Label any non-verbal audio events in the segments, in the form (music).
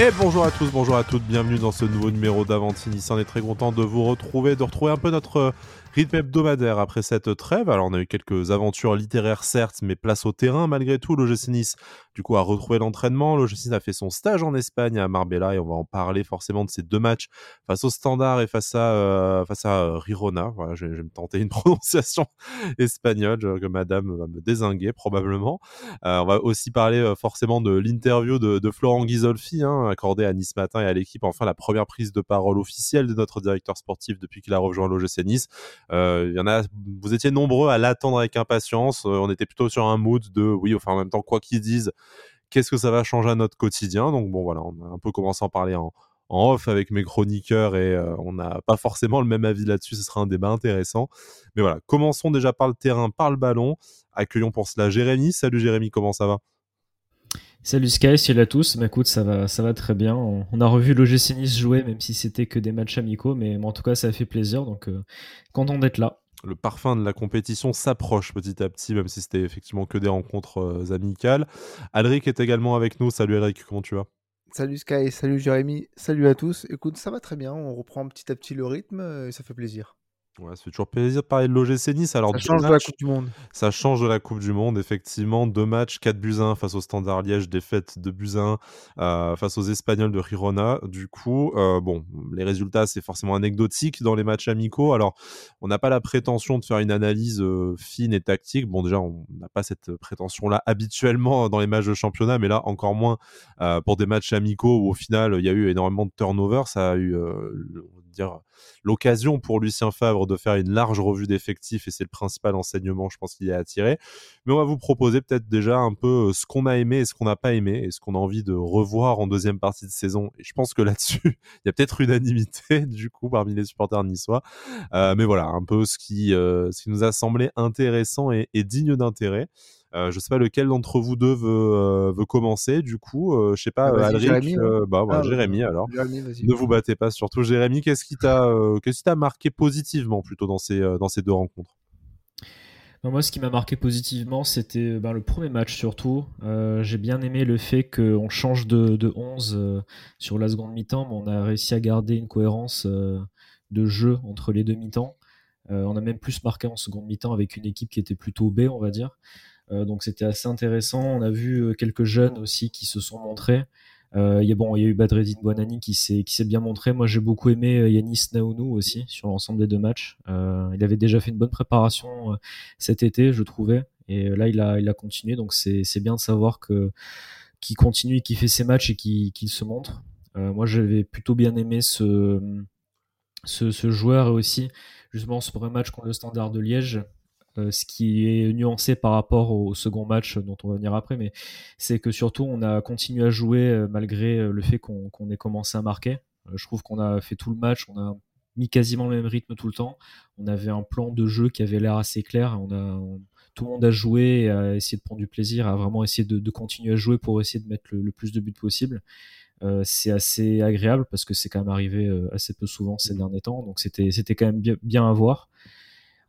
Et bonjour à tous, bonjour à toutes, bienvenue dans ce nouveau numéro d'Avantini. On est très content de vous retrouver, de retrouver un peu notre rythme hebdomadaire après cette trêve. Alors on a eu quelques aventures littéraires certes, mais place au terrain malgré tout. L'OGC Nice du coup a retrouvé l'entraînement. L'OGC a fait son stage en Espagne à Marbella et on va en parler forcément de ces deux matchs face au Standard et face à euh, face à euh, Rirona. Voilà, je, vais me tenter une (laughs) prononciation espagnole que Madame va me désinguer probablement. Euh, on va aussi parler forcément de l'interview de, de, Florent Ghisolfi hein, accordée à Nice Matin et à l'équipe. Enfin la première prise de parole officielle de notre directeur sportif depuis qu'il a rejoint l'OGC Nice. Euh, il y en a, vous étiez nombreux à l'attendre avec impatience. Euh, on était plutôt sur un mood de oui, enfin en même temps quoi qu'ils disent, qu'est-ce que ça va changer à notre quotidien? Donc bon voilà, on a un peu commencé à en parler en, off avec mes chroniqueurs et euh, on n'a pas forcément le même avis là-dessus. Ce sera un débat intéressant. Mais voilà, commençons déjà par le terrain, par le ballon. Accueillons pour cela Jérémy. Salut Jérémy, comment ça va? Salut Sky, salut à tous. Bah, écoute, ça va, ça va très bien. On, a revu l'OGC Nice jouer, même si c'était que des matchs amicaux, mais, en tout cas, ça a fait plaisir. Donc, euh, content d'être là. Le parfum de la compétition s'approche petit à petit, même si c'était effectivement que des rencontres euh, amicales. Alric est également avec nous. Salut Alric, comment tu vas? Salut Sky, salut Jérémy, salut à tous. Écoute, ça va très bien. On reprend petit à petit le rythme euh, et ça fait plaisir. Ouais, ça fait toujours plaisir de parler de l'OGC Nice. Alors, ça change de la Coupe du Monde. Ça change de la Coupe du Monde, effectivement. Deux matchs, 4 buts 1 face au Standard Liège, défaite de buts 1 euh, face aux Espagnols de Girona. Du coup, euh, bon, les résultats, c'est forcément anecdotique dans les matchs amicaux. Alors, on n'a pas la prétention de faire une analyse euh, fine et tactique. Bon, déjà, on n'a pas cette prétention-là habituellement dans les matchs de championnat, mais là, encore moins pour des matchs amicaux où, au final, il y a eu énormément de turnover. Ça a eu, dire l'occasion pour Lucien Favre de faire une large revue d'effectifs et c'est le principal enseignement, je pense qu'il y a à tirer. Mais on va vous proposer peut-être déjà un peu euh, ce qu'on a aimé et ce qu'on n'a pas aimé et ce qu'on a envie de revoir en deuxième partie de saison. Et je pense que là-dessus, (laughs) il y a peut-être unanimité (laughs) du coup parmi les supporters niçois. Euh, mais voilà, un peu euh, ce qui nous a semblé intéressant et digne d'intérêt. Euh, je sais pas lequel d'entre vous deux veut, euh, veut commencer. Du coup, euh, je sais pas, ah, Jérémy, hein. bah, bah, ah, Jérémy alors. ne vous battez pas, surtout Jérémy. Qu'est-ce qui t'a, qu'est-ce qui t'a marqué positivement plutôt dans ces, dans ces deux rencontres? Moi, ce qui m'a marqué positivement, c'était ben, le premier match surtout. j'ai bien aimé le fait qu'on change de, de 11 sur la seconde mi-temps, mais on a réussi à garder une cohérence de jeu entre les deux mi-temps. on a même plus marqué en seconde mi-temps avec une équipe qui était plutôt B, on va dire. Euh, donc c'était assez intéressant. On a vu euh, quelques jeunes aussi qui se sont montrés. Euh, il y a bon, y a eu Badreddin Bonani qui s'est qui s'est bien montré. Moi, j'ai beaucoup aimé Yanis Naounou aussi sur l'ensemble des deux matchs. il avait déjà fait une bonne préparation cet été, je trouvais, et là il a il a continué. Donc c'est bien de savoir que qu'il continue, qu'il fait ses matchs et qu'il se montre. moi, j'avais plutôt bien aimé ce, ce, ce joueur et aussi justement ce premier match contre le Standard de Liège euh, ce qui est nuancé par rapport au second match dont on va venir après, mais c'est que surtout on a continué à jouer euh, malgré euh, le fait qu'on ait commencé à marquer. je trouve qu'on a fait tout le match, on a mis quasiment le même rythme tout le temps. On avait un plan de jeu qui avait l'air assez clair. On a, tout le monde a joué, et a essayé de prendre du plaisir, a vraiment essayé de, continuer à jouer pour essayer de mettre le, plus de buts possible. c'est assez agréable parce que c'est quand même arrivé assez peu souvent ces derniers temps, donc c'était c'était quand même bien, bien à voir.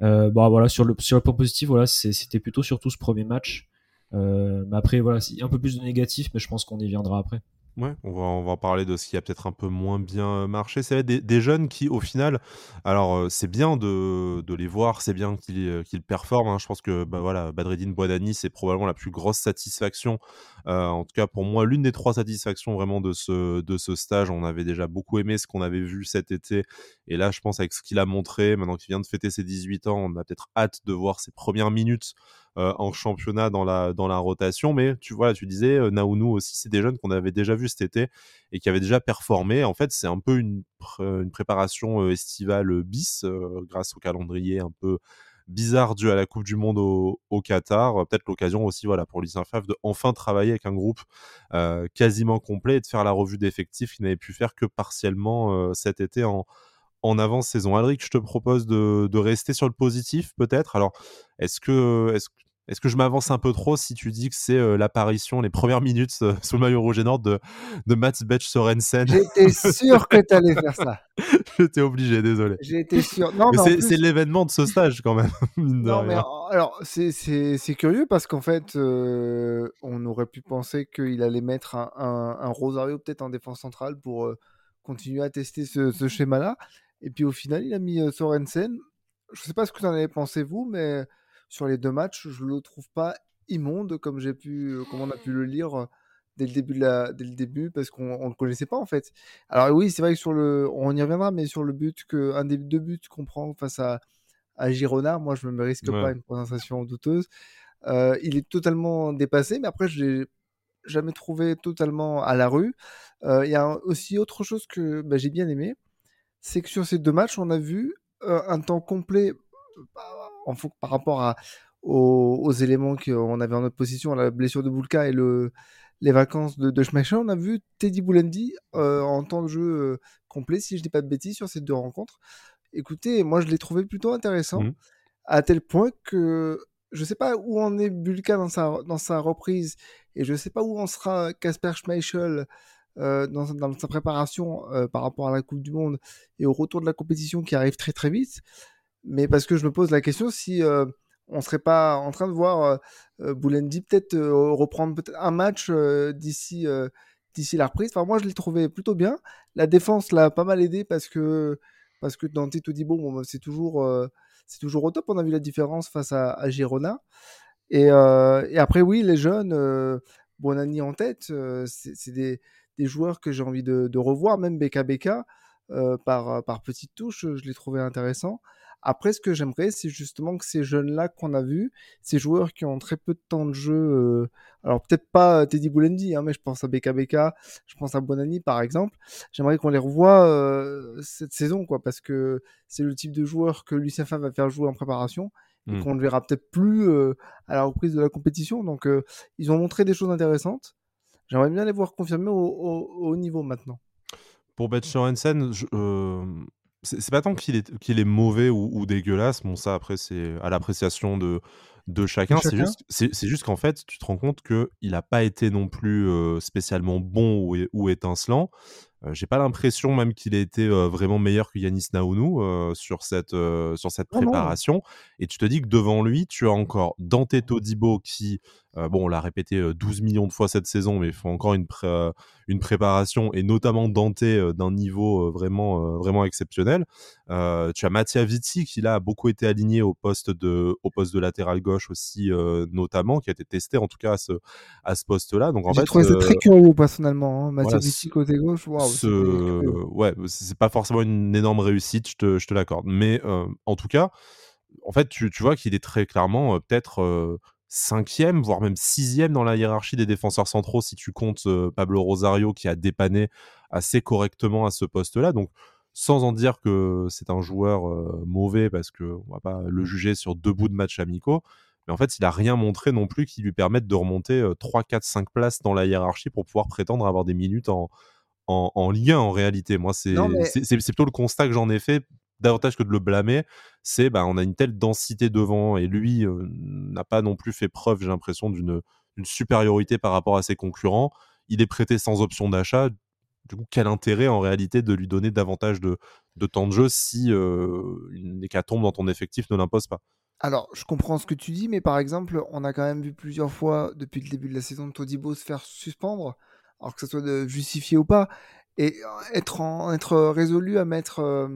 Euh, bah voilà sur le sur le point positif voilà c'était plutôt surtout ce premier match euh, mais après voilà un peu plus de négatif mais je pense qu'on y viendra après on va, on va parler de ce qui a peut-être un peu moins bien marché. C'est des, des jeunes qui, au final, alors euh, c'est bien de, de, les voir, c'est bien qu'ils euh, performent. Hein. Je pense que bah, voilà, Badreddine Boadani, c'est probablement la plus grosse satisfaction. Euh, en tout cas, pour moi, l'une des trois satisfactions vraiment de ce, de ce stage. On avait déjà beaucoup aimé ce qu'on avait vu cet été. Et là, je pense, avec ce qu'il a montré, maintenant qu'il vient de fêter ses 18 ans, on a peut-être hâte de voir ses premières minutes euh, en championnat dans la, dans la rotation. Mais tu vois, tu disais, euh, Naounou aussi, c'est des jeunes qu'on avait déjà vus cet été et qui avaient déjà performé. En fait, c'est un peu une, préparation euh, estivale bis grâce au calendrier un peu bizarre dû à la Coupe du Monde au, Qatar. Peut-être l'occasion aussi voilà, pour Lucien Favre de enfin travailler avec un groupe quasiment complet et de faire la revue d'effectifs qu'il n'avait pu faire que partiellement cet été en, avant-saison. Alric, je te propose de, rester sur le positif peut-être. Alors, est-ce que, est-ce que je m'avance un peu trop si tu dis que c'est l'apparition, les premières (laughs) minutes sous le maillot rouge et nord de, de Mats Betch Sorensen J'étais sûr que tu allais faire ça. (laughs) J'étais obligé, désolé. J'étais sûr. Non, mais, c'est l'événement de ce stage quand même. (laughs) non, mais alors c'est curieux parce qu'en fait, on aurait pu penser qu'il allait mettre un, un, Rosario peut-être en défense centrale pour continuer à tester ce, ce schéma-là. Et puis au final, il a mis Sorensen. Je ne sais pas ce que vous en avez pensé vous, mais sur les deux matchs, je le trouve pas immonde comme j'ai pu, euh, comme on a pu le lire euh, dès le début, la, dès le début parce qu'on ne le connaissait pas en fait. Alors oui, c'est vrai que sur le, on y reviendra, mais sur le but que un des deux buts qu'on prend face à, à Girona, moi je me risque pas une prononciation douteuse. Euh, il est totalement dépassé, mais après je l'ai jamais trouvé totalement à la rue. Il y a aussi autre chose que bah, j'ai bien aimé, c'est que sur ces deux matchs, on a vu un temps complet en, par rapport à, aux, éléments qu'on avait en notre position, la blessure de Bulka et le, les vacances de, de Schmeichel, on a vu Teddy Boulendi euh, en temps de jeu euh, complet, si je dis pas de bêtises, sur ces deux rencontres. Écoutez, moi je l'ai trouvé plutôt intéressant, mmh. à tel point que je sais pas où en est Bulka dans sa, dans sa reprise, et je sais pas où en sera Casper Schmeichel euh, dans, dans, sa préparation par rapport à la Coupe du Monde et au retour de la compétition qui arrive très très vite mais parce que je me pose la question si euh, on serait pas en train de voir euh, euh Boulendi peut-être euh, reprendre peut-être un match d'ici d'ici la reprise. Enfin, moi, je l'ai trouvé plutôt bien. La défense l'a pas mal aidé parce que parce que Dante Todibo, bon, bah, c'est toujours c'est toujours au top. On a vu la différence face à, Girona. Et, et, après, oui, les jeunes, Bonani en tête, c'est des, des, joueurs que j'ai envie de, revoir, même BKBK, par, par petite touche, je l'ai trouvé intéressant. Après, ce que j'aimerais, c'est justement que ces jeunes-là qu'on a vus, ces joueurs qui ont très peu de temps de jeu, euh, alors peut-être pas Teddy Boulendi, hein, mais je pense à BKBK, je pense à Bonani par exemple, j'aimerais qu'on les revoie euh, cette saison, quoi, parce que c'est le type de joueur que Lucien Favre va faire jouer en préparation et mmh. qu'on ne verra peut-être plus euh, à la reprise de la compétition. Donc, ils ont montré des choses intéressantes. J'aimerais bien les voir confirmer au, au, niveau maintenant. Pour Betcher Hansen, je, c'est pas tant qu'il est, qu'il est mauvais ou, dégueulasse, bon ça après c'est à l'appréciation de, de chacun, c'est juste, c'est, juste qu'en fait tu te rends compte qu'il n'a pas été non plus spécialement bon ou, ou étincelant, euh, j'ai pas l'impression même qu'il ait été euh, vraiment meilleur que Yanis Naounou euh, sur cette, sur cette préparation. Et tu te dis que devant lui, tu as encore Dante Todibo qui, bon, on l'a répété 12 millions de fois cette saison, mais il faut encore une, une préparation, et notamment Dante d'un niveau vraiment, vraiment exceptionnel. tu as Mattia Vitti qui là a beaucoup été aligné au poste de, au poste de latéral gauche aussi, notamment, qui a été testé en tout cas à ce, à ce poste-là. Donc en J'ai trouvé ça très curieux personnellement, hein. Mattia Vitti côté gauche. Wow ouais, c'est pas forcément une énorme réussite, je te, je te l'accorde. Mais euh, en tout cas, en fait, tu, tu vois qu'il est très clairement euh, peut-être euh, cinquième, voire même sixième dans la hiérarchie des défenseurs centraux si tu comptes Pablo Rosario qui a dépanné assez correctement à ce poste-là. Donc, sans en dire que c'est un joueur mauvais parce que on va pas le juger sur deux bouts de match amicaux. Mais en fait, il a rien montré non plus qui lui permette de remonter 3, 4, 5 places dans la hiérarchie pour pouvoir prétendre avoir des minutes en, en, lien en réalité. Moi, c'est plutôt le constat que j'en ai fait, davantage que de le blâmer. C'est bah, on a une telle densité devant et lui n'a pas non plus fait preuve, j'ai l'impression, d'une supériorité par rapport à ses concurrents. Il est prêté sans option d'achat. Du coup, quel intérêt en réalité de lui donner davantage de, temps de jeu si euh, une hécatombe dans ton effectif ne l'impose pas? Alors, je comprends ce que tu dis, mais par exemple, on a quand même vu plusieurs fois depuis le début de la saison de Todibo se faire suspendre alors que ce soit de justifié ou pas, et être, en, être résolu à mettre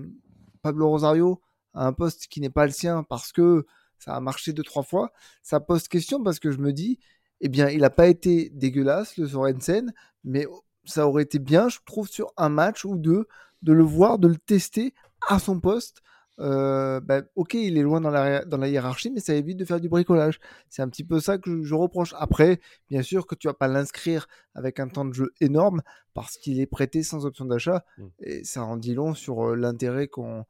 Pablo Rosario à un poste qui n'est pas le sien parce que ça a marché deux trois fois, ça pose question parce que je me dis, eh bien, il n'a pas été dégueulasse le Sorensen, mais ça aurait été bien, je trouve, sur un match ou deux, de le voir, de le tester à son poste euh, bah, ok, il est loin dans la, dans la hiérarchie, mais ça évite de faire du bricolage. C'est un petit peu ça que je, reproche. Après, bien sûr que tu vas pas l'inscrire avec un temps de jeu énorme parce qu'il est prêté sans option d'achat mmh. et ça en dit long sur euh, l'intérêt qu'on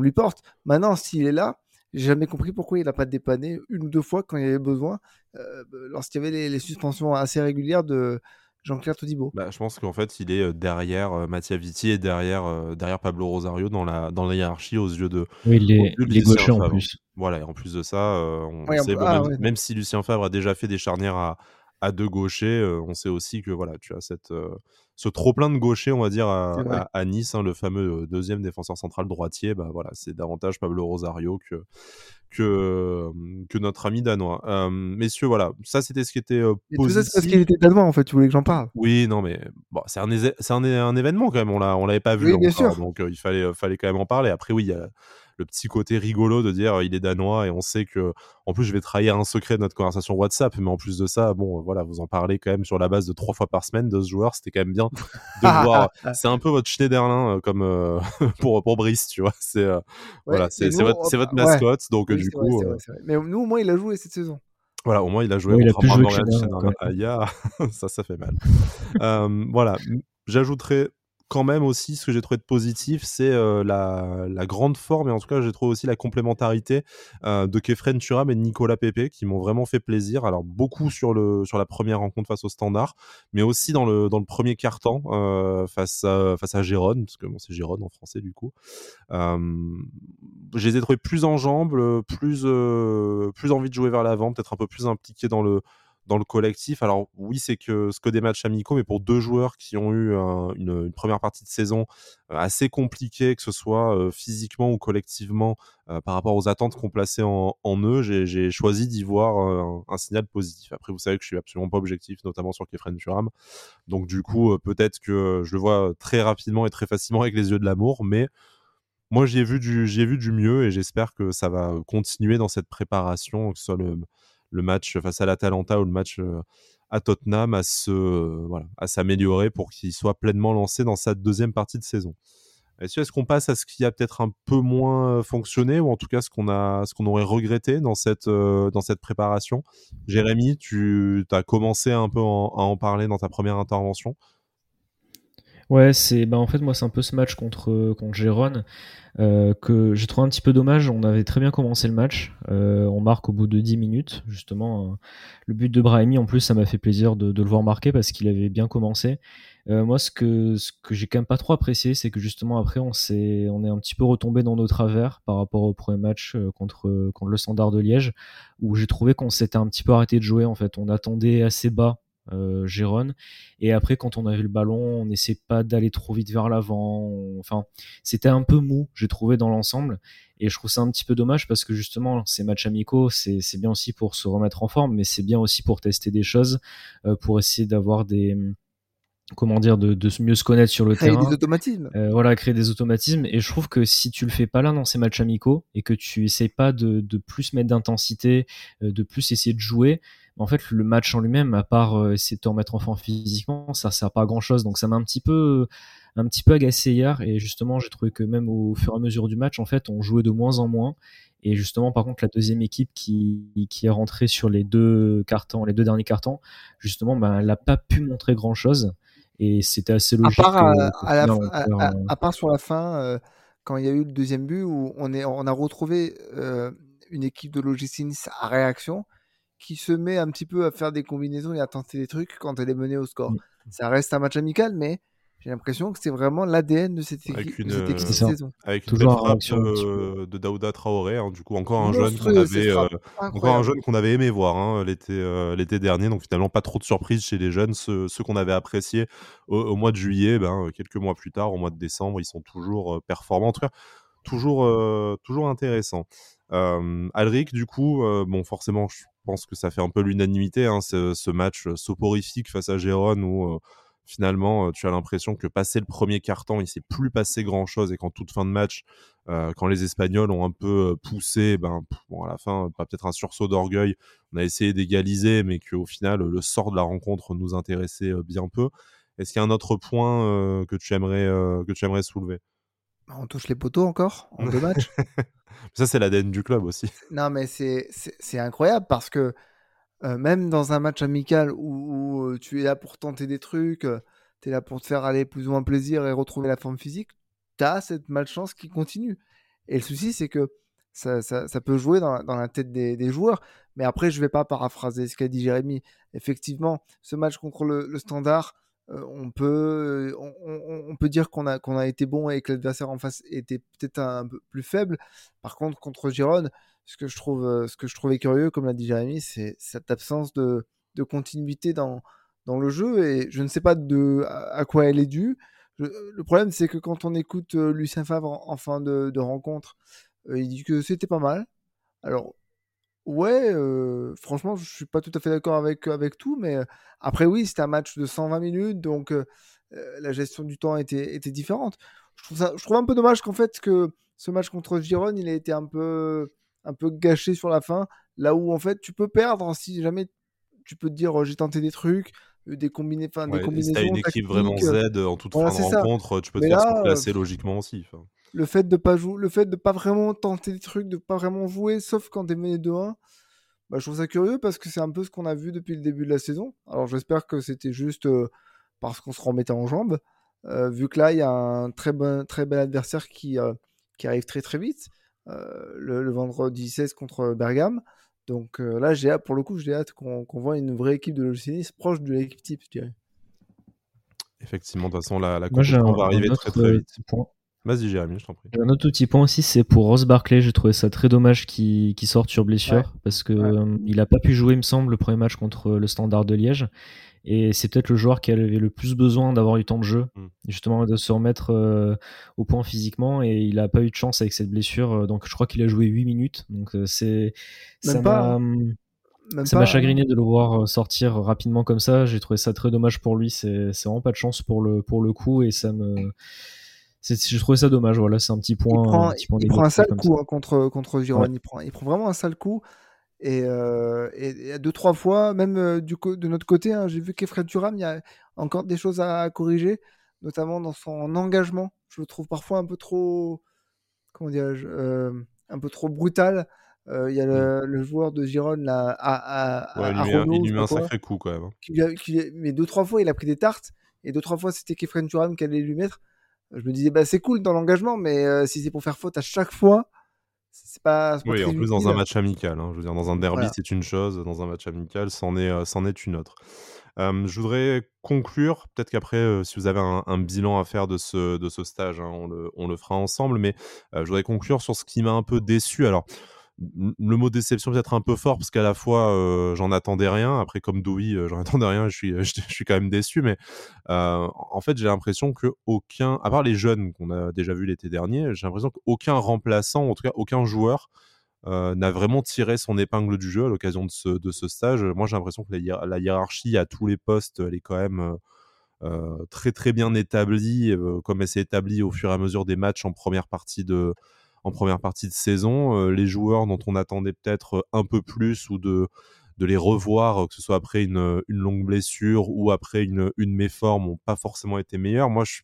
lui porte. Maintenant, s'il est là, j'ai jamais compris pourquoi il n'a pas dépanné une ou deux fois quand il y avait besoin, euh, lorsqu'il y avait les, les, suspensions assez régulières de, Jean-Claire Todibo bah, Je pense qu'en fait, il est derrière Mattia Vitti et derrière, derrière Pablo Rosario dans la, dans la hiérarchie aux yeux de. Oui, il est, gaucher en plus. Voilà, et en plus de ça, on sait, ah, même, si Lucien Favre a déjà fait des charnières à, à deux gauchers, on sait aussi que voilà, tu as cette, ce trop plein de gauchers, on va dire, à, Nice, hein, le fameux deuxième défenseur central droitier. Bah, voilà, c'est davantage Pablo Rosario que, que, que notre ami danois. messieurs, voilà, ça c'était ce qui était positif. ça, c'est parce qu'il était danois, en fait, tu voulais que j'en parle. Oui, non, mais bon, c'est un, un, un, événement quand même, on ne l'avait pas vu encore, donc il fallait, fallait quand même en parler. Après, oui, il y a le petit côté rigolo de dire il est danois et on sait que en plus je vais trahir un secret de notre conversation WhatsApp mais en plus de ça bon voilà vous en parlez quand même sur la base de trois fois par semaine de ce joueur c'était quand même bien de (laughs) voir c'est un peu votre Schneiderlin euh, comme euh, (laughs) pour pour Brice tu vois c'est euh, voilà c'est votre, votre mascotte donc du coup mais nous au moins il a joué cette saison. voilà, au moins il a joué. Oui, il a pu jouer Aya, (laughs) ça, ça fait mal. voilà, j'ajouterais quand même aussi, ce que j'ai trouvé de positif, c'est la, grande forme et en tout cas, j'ai trouvé aussi la complémentarité de Kefren Turam et de Nicolas Pepe qui m'ont vraiment fait plaisir. Alors, beaucoup sur, le, sur la première rencontre face au Standard, mais aussi dans le, dans le premier quart-temps face, à, face à Gérone, parce que bon, c'est Gérone en français du coup. je les ai trouvés plus en jambes, plus, plus envie de jouer vers l'avant, peut-être un peu plus impliqués dans le dans le collectif. Alors oui, c'est que ce que des matchs amicaux, mais pour deux joueurs qui ont eu une, première partie de saison euh, assez compliquée, que ce soit euh, physiquement ou collectivement, euh, par rapport aux attentes qu'on plaçait en, eux, j'ai choisi d'y voir un, signal positif. Après, vous savez que je suis absolument pas objectif, notamment sur Kefren Turam. Donc du coup, peut-être que je le vois très rapidement et très facilement avec les yeux de l'amour, mais moi, j'y ai vu du, j'ai vu du mieux et j'espère que ça va continuer dans cette préparation, que ce soit le, le match face à l'Atalanta ou le match à Tottenham à se voilà, à s'améliorer pour qu'il soit pleinement lancé dans sa deuxième partie de saison. Est-ce qu'on passe à ce qui a peut-être un peu moins fonctionné ou en tout cas ce qu'on a ce qu'on aurait regretté dans cette dans cette préparation? Jérémy, tu as commencé un peu à en parler dans ta première intervention. Ouais, c'est bah en fait moi c'est un peu ce match contre contre Gérone euh, que j'ai trouvé un petit peu dommage. On avait très bien commencé le match. Euh, on marque au bout de 10 minutes justement. Euh, le but de Brahimi en plus ça m'a fait plaisir de, le voir marquer parce qu'il avait bien commencé. Euh, moi ce que ce que j'ai quand même pas trop apprécié c'est que justement après on s'est on est un petit peu retombé dans nos travers par rapport au premier match euh, contre contre le Standard de Liège où j'ai trouvé qu'on s'était un petit peu arrêté de jouer en fait. On attendait assez bas euh, Gérone. Et après, quand on avait le ballon, on n'essaie pas d'aller trop vite vers l'avant. Enfin, c'était un peu mou, j'ai trouvé dans l'ensemble. Et je trouve ça un petit peu dommage parce que justement, ces matchs amicaux, c'est bien aussi pour se remettre en forme, mais c'est bien aussi pour tester des choses, euh, pour essayer d'avoir des comment dire de, de, mieux se connaître sur le créer terrain des automatismes euh, voilà créer des automatismes et je trouve que si tu le fais pas là dans ces matchs amicaux et que tu essayes pas de, de plus mettre d'intensité euh, de plus essayer de jouer en fait, le match en lui-même, à part euh, essayer de te remettre en forme physiquement, ça sert pas à grand chose. Donc ça m'a un petit peu, un petit peu agacé hier. Et justement, j'ai trouvé que même au fur et à mesure du match, en fait, on jouait de moins en moins. Et justement, par contre, la deuxième équipe qui, qui est rentrée sur les deux cartons, les deux derniers cartons, justement, ben, elle n'a pas pu montrer grand chose. Et c'était assez logique. À part, à, part sur la fin, euh, quand il y a eu le deuxième but, où on, est, on a retrouvé euh, une équipe de Logistins à réaction qui se met un petit peu à faire des combinaisons et à tenter des trucs quand elle est menée au score. Mm. Ça reste un match amical, mais j'ai l'impression que c'est vraiment l'ADN de cette, équipe, une, cette saison. Avec une Toujours frappe euh, de Daouda Traoré, hein, du coup encore un jeune qu'on avait, euh, encore un jeune qu'on avait aimé voir hein, l'été euh, l'été dernier. Donc finalement pas trop de surprises chez les jeunes, ceux, qu'on avait appréciés au, mois de juillet, ben, quelques mois plus tard, au mois de décembre, ils sont toujours performants. En tout cas, toujours toujours intéressants. Alric, du coup, bon forcément, je pense que ça fait un peu l'unanimité, hein, ce, match soporifique face à Gérone où finalement tu as l'impression que passé le premier quart-temps, il s'est plus passé grand-chose et qu'en toute fin de match, quand les Espagnols ont un peu poussé, ben, bon, à la fin, peut-être un sursaut d'orgueil, on a essayé d'égaliser, mais qu'au final, le sort de la rencontre nous intéressait bien peu. Est-ce qu'il y a un autre point que, tu aimerais, que tu aimerais soulever? On touche les poteaux encore en deux matchs (laughs) Ça, c'est l'ADN du club aussi. Non, mais c'est incroyable parce que euh, même dans un match amical où, euh, tu es là pour tenter des trucs, euh, tu es là pour te faire aller plus ou moins plaisir et retrouver la forme physique, tu as cette malchance qui continue. Et le souci, c'est que ça, ça, peut jouer dans, dans la tête des, des, joueurs. Mais après, je vais pas paraphraser ce qu'a dit Jérémy. Effectivement, ce match contre le, le Standard, on peut, on, peut dire qu'on a, qu'on a été bon et que l'adversaire en face était peut-être un, peu plus faible. Par contre, contre Gironne, ce que je trouve, euh, ce que je trouvais curieux, comme l'a dit Jérémy, c'est cette absence de, de continuité dans, dans le jeu et je ne sais pas de à quoi elle est due. le problème, c'est que quand on écoute euh, Lucien Favre en, fin de, de rencontre, il dit que c'était pas mal. Alors, Ouais, euh, franchement, je suis pas tout à fait d'accord avec, avec tout, mais après, oui, c'était un match de 120 minutes, donc euh, la gestion du temps était, était différente. Je trouve, ça, je trouve un peu dommage qu'en fait, que ce match contre Giron, il a été un peu, un peu gâché sur la fin, là où en fait, tu peux perdre si jamais tu peux te dire j'ai tenté des trucs, des, combinés, des combinaisons. Si une équipe vraiment Z en toute fin de rencontre, tu peux te faire se placer logiquement aussi le fait de pas jouer, le fait de pas vraiment tenter des trucs, de pas vraiment jouer, sauf quand t'es mené 2-1, bah, je trouve ça curieux parce que c'est un peu ce qu'on a vu depuis le début de la saison. Alors j'espère que c'était juste euh, parce qu'on se remettait en jambes, euh, vu que là il y a un très bon, très bel adversaire qui, euh, qui arrive très très vite, le, vendredi 16 contre Bergame. Donc là j'ai pour le coup j'ai hâte qu'on voit une vraie équipe de l'OGC proche de l'équipe type, je dirais. Effectivement, de toute façon la, la compétition va arriver très très vite. Point Vas-y, Jérémy, je t'en prie. Un autre petit point aussi, c'est pour Ross Barclay. J'ai trouvé ça très dommage qu'il sorte sur blessure parce que euh, il n'a pas pu jouer, il me semble, le premier match contre le Standard de Liège. Et c'est peut-être le joueur qui avait le plus besoin d'avoir du temps de jeu, mm. justement de se remettre euh, au point physiquement. Et il n'a pas eu de chance avec cette blessure. Euh, donc je crois qu'il a joué 8 minutes. Donc c'est ça m'a ça m'a chagriné de le voir sortir rapidement comme ça. J'ai trouvé ça très dommage pour lui. C'est vraiment pas de chance pour le, pour le coup. Et ça me je trouvais ça dommage. Voilà, c'est un petit point. Il prend un, il prend un sale coup hein, contre contre Giron. Il prend il prend vraiment un sale coup. Et, euh, et, deux trois fois, même euh, du de notre côté, hein, j'ai vu qu'Efred Turam, il y a encore des choses à, corriger, notamment dans son engagement. Je le trouve parfois un peu trop, comment dirais-je, euh, un peu trop brutal. Euh, il y a le, le, joueur de Gironne là, à, à, ouais, à il, lui met un sacré coup quand même. Hein. Qui, qui, mais deux trois fois, il a pris des tartes. Et deux trois fois, c'était Kefren Turam qui allait lui mettre je me disais bah c'est cool dans l'engagement mais euh, si c'est pour faire faute à chaque fois c'est pas, pas oui en plus dans un match amical hein. je veux dire dans un derby c'est une chose dans un match amical c'en est euh, c'en est une autre. Euh, je voudrais conclure peut-être qu'après si vous avez un, bilan à faire de ce de ce stage hein, on, le, on le fera ensemble mais je voudrais conclure sur ce qui m'a un peu déçu. Alors le mot déception peut-être un peu fort parce qu'à la fois j'en attendais rien. Après comme Dewey j'en (laughs) attendais rien je suis je, suis quand même déçu. Mais en fait j'ai l'impression que aucun à part les jeunes qu'on a déjà vu l'été dernier j'ai l'impression qu'aucun remplaçant en tout cas aucun joueur n'a vraiment tiré son épingle du jeu à l'occasion de ce, de ce stage. Moi j'ai l'impression que la, la, hiérarchie à tous les postes elle est quand même très très bien établie comme elle s'est établie au fur et à mesure des matchs en première partie de en première partie de saison. Euh, les joueurs dont on attendait peut-être euh, un peu plus ou de, les revoir, euh, que ce soit après une, longue blessure ou après une, une méforme, n'ont pas forcément été meilleurs. Moi, je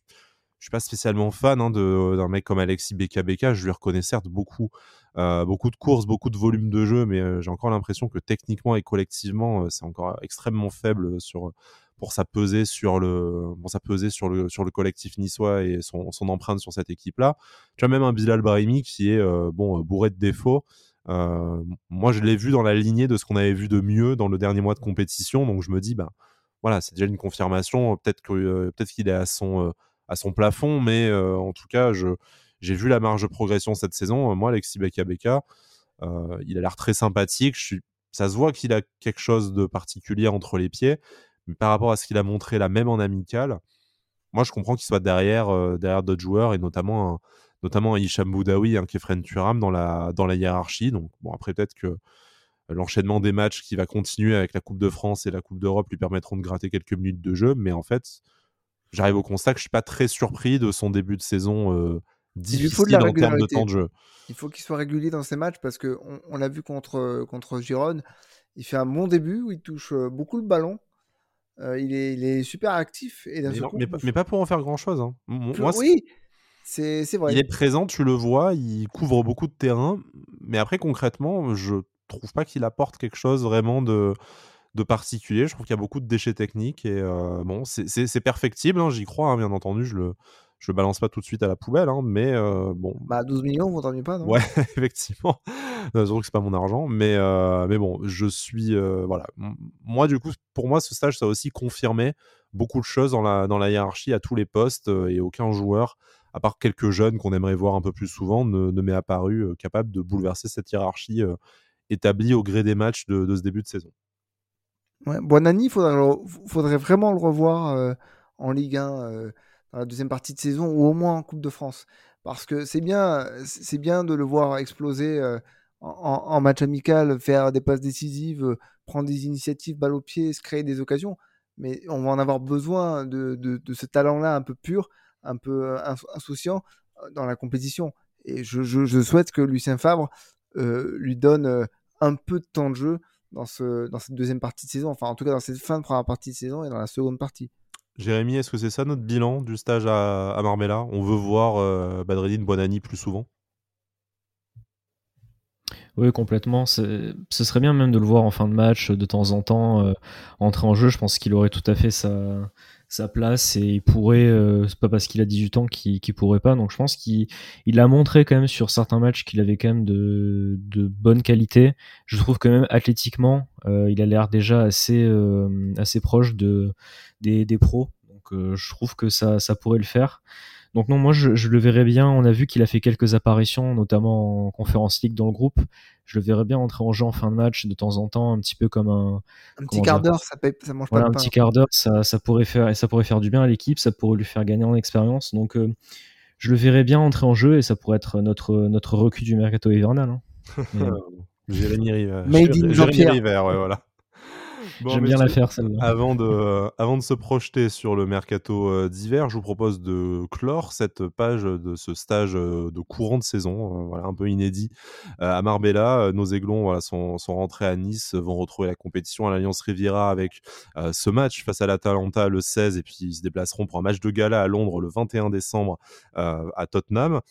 je suis pas spécialement fan hein, d'un mec comme Alexis BKBK. Je lui reconnais certes beaucoup, beaucoup de courses, beaucoup de volume de jeu, mais j'ai encore l'impression que techniquement et collectivement, c'est encore extrêmement faible sur pour sa pesée sur le pour sa pesée sur le sur le collectif niçois et son, empreinte sur cette équipe là tu as même un Bilal Brahimi qui est euh, bon bourré de défauts. Euh, moi je l'ai vu dans la lignée de ce qu'on avait vu de mieux dans le dernier mois de compétition. Donc je me dis bah voilà c'est déjà une confirmation. Peut-être que euh, peut-être qu'il est à son à son plafond. Mais en tout cas je j'ai vu la marge de progression cette saison. Moi Alexis Beka Beka il a l'air très sympathique. Je suis ça se voit qu'il a quelque chose de particulier entre les pieds mais par rapport à ce qu'il a montré là, même en amical, moi je comprends qu'il soit derrière, euh, derrière d'autres joueurs et notamment un, notamment un Hicham Boudaoui, un Kefren Turam dans la, dans la hiérarchie. Donc bon, après peut-être que l'enchaînement des matchs qui va continuer avec la Coupe de France et la Coupe d'Europe lui permettront de gratter quelques minutes de jeu, mais en fait, j'arrive au constat que je suis pas très surpris de son début de saison euh, difficile en termes de temps de jeu. Il faut qu'il soit régulier dans ses matchs parce que on, l'a vu contre contre Gironne, il fait un bon début où il touche euh, beaucoup le ballon. Euh, il, est, il, est, super actif. Et mais, mais, pas pour en faire grand chose. Hein. Moi, oui, c'est vrai. Il est présent, tu le vois, il couvre beaucoup de terrain. Mais après, concrètement, je trouve pas qu'il apporte quelque chose vraiment de, de particulier. Je trouve qu'il y a beaucoup de déchets techniques. Et euh, bon, c'est perfectible, hein, j'y crois, hein, bien entendu. Je le, je le balance pas tout de suite à la poubelle, hein, mais bon. Bah 12 millions, vaut mieux pas, non? Ouais, (laughs) effectivement. Surtout que c'est pas mon argent, mais mais bon, je suis voilà. Moi, du coup, pour moi, ce stage, ça a aussi confirmé beaucoup de choses dans la dans la hiérarchie à tous les postes et aucun joueur à part quelques jeunes qu'on aimerait voir un peu plus souvent, ne, m'est apparu capable de bouleverser cette hiérarchie établie au gré des matchs de, ce début de saison. Ouais, Bonani, il faudrait, vraiment le revoir en Ligue 1 dans la deuxième partie de saison ou au moins en Coupe de France. Parce que c'est bien, c'est bien de le voir exploser en, match amical, faire des passes décisives, prendre des initiatives, balle au pied, se créer des occasions. Mais on va en avoir besoin de, ce talent-là un peu pur un peu insouciant dans la compétition. Et je, souhaite que Lucien Fabre lui donne un peu de temps de jeu dans, ce, dans cette deuxième partie de saison, enfin en tout cas dans cette fin de première partie de saison et dans la seconde partie. Jérémy, est-ce que c'est ça notre bilan du stage à, Marbella? On veut voir euh, Badreddine plus souvent oui, complètement. Ce serait bien même de le voir en fin de match de temps en temps entrer en jeu. Je pense qu'il aurait tout à fait sa, sa place et il pourrait, euh, c'est pas parce qu'il a 18 ans qu'il pourrait pas. Donc je pense qu'il il a montré quand même sur certains matchs qu'il avait quand même de, de bonne qualité. Je trouve quand même athlétiquement, euh, il a l'air déjà assez, euh, assez proche de, des, des pros. Donc je trouve que ça, ça pourrait le faire. Donc non, moi je, le verrais bien. On a vu qu'il a fait quelques apparitions, notamment en conférence league dans le groupe. Je le verrais bien entrer en jeu en fin de match de temps en temps, un petit peu comme un. Un petit quart d'heure, ça, ça mange pas Un petit quart d'heure, ça, ça, pourrait faire et ça pourrait faire du bien à l'équipe, ça pourrait lui faire gagner en expérience. Donc euh, je le verrais bien entrer en jeu et ça pourrait être notre notre recul du mercato hivernal. Hein. (laughs) Jérémy River. Made in Jean-Pierre. Ouais, voilà. J'aime bien la faire celle-là. Avant de, avant de se projeter sur le mercato euh, d'hiver, je vous propose de clore cette page de ce stage euh, de courant de saison, euh, voilà, un peu inédit à Marbella. Nos aiglons voilà, sont, sont rentrés à Nice, vont retrouver la compétition à l'Alliance Riviera avec ce match face à l'Atalanta le 16 et puis ils se déplaceront pour un match de gala à Londres le 21 décembre à Tottenham.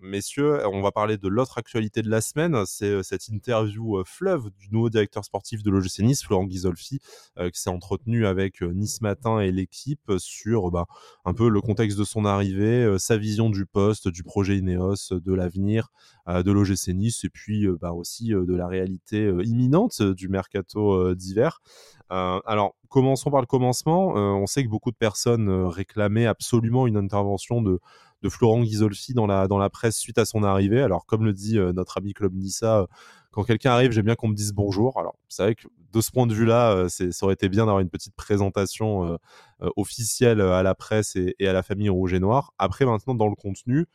Messieurs, on va parler de l'autre actualité de la semaine, c'est cette interview fleuve du nouveau directeur sportif de l'OGC Nice, Florent Ghisolfi, qui s'est entretenu avec Nice Matin et l'équipe sur bah, un peu le contexte de son arrivée, sa vision du poste, du projet Ineos, de l'avenir de l'OGC Nice et puis bah, aussi de la réalité imminente du mercato d'hiver. alors, commençons par le commencement. on sait que beaucoup de personnes réclamaient absolument une intervention de, de Florent Ghisolfi dans la, dans presse suite à son arrivée. Alors, comme le dit euh, notre ami Club Nissa, euh, quand quelqu'un arrive, j'aime bien qu'on me dise bonjour. Alors, c'est vrai que de ce point de vue-là, euh, ça aurait été bien d'avoir une petite présentation officielle à la presse et, à la famille rouge et noir. Après, maintenant, dans le contenu,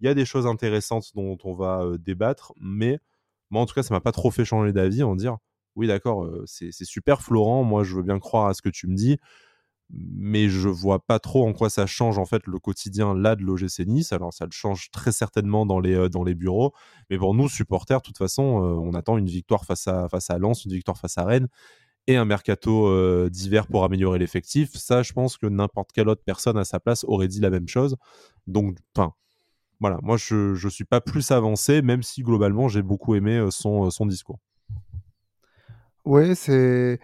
il y a des choses intéressantes dont on va débattre, mais moi, en tout cas, ça m'a pas trop fait changer d'avis en dire oui, d'accord, c'est super, Florent. Moi, je veux bien croire à ce que tu me dis mais je vois pas trop en quoi ça change en fait le quotidien là de l'OGC Nice. Alors ça le change très certainement dans les, euh, dans les bureaux, mais pour nous supporters, de toute façon, euh, on attend une victoire face à, face à Lens, une victoire face à Rennes et un mercato euh, d'hiver pour améliorer l'effectif. Ça, je pense que n'importe quelle autre personne à sa place aurait dit la même chose. Donc, enfin, voilà, moi je ne suis pas plus avancé, même si globalement j'ai beaucoup aimé son, son discours. Oui, c'est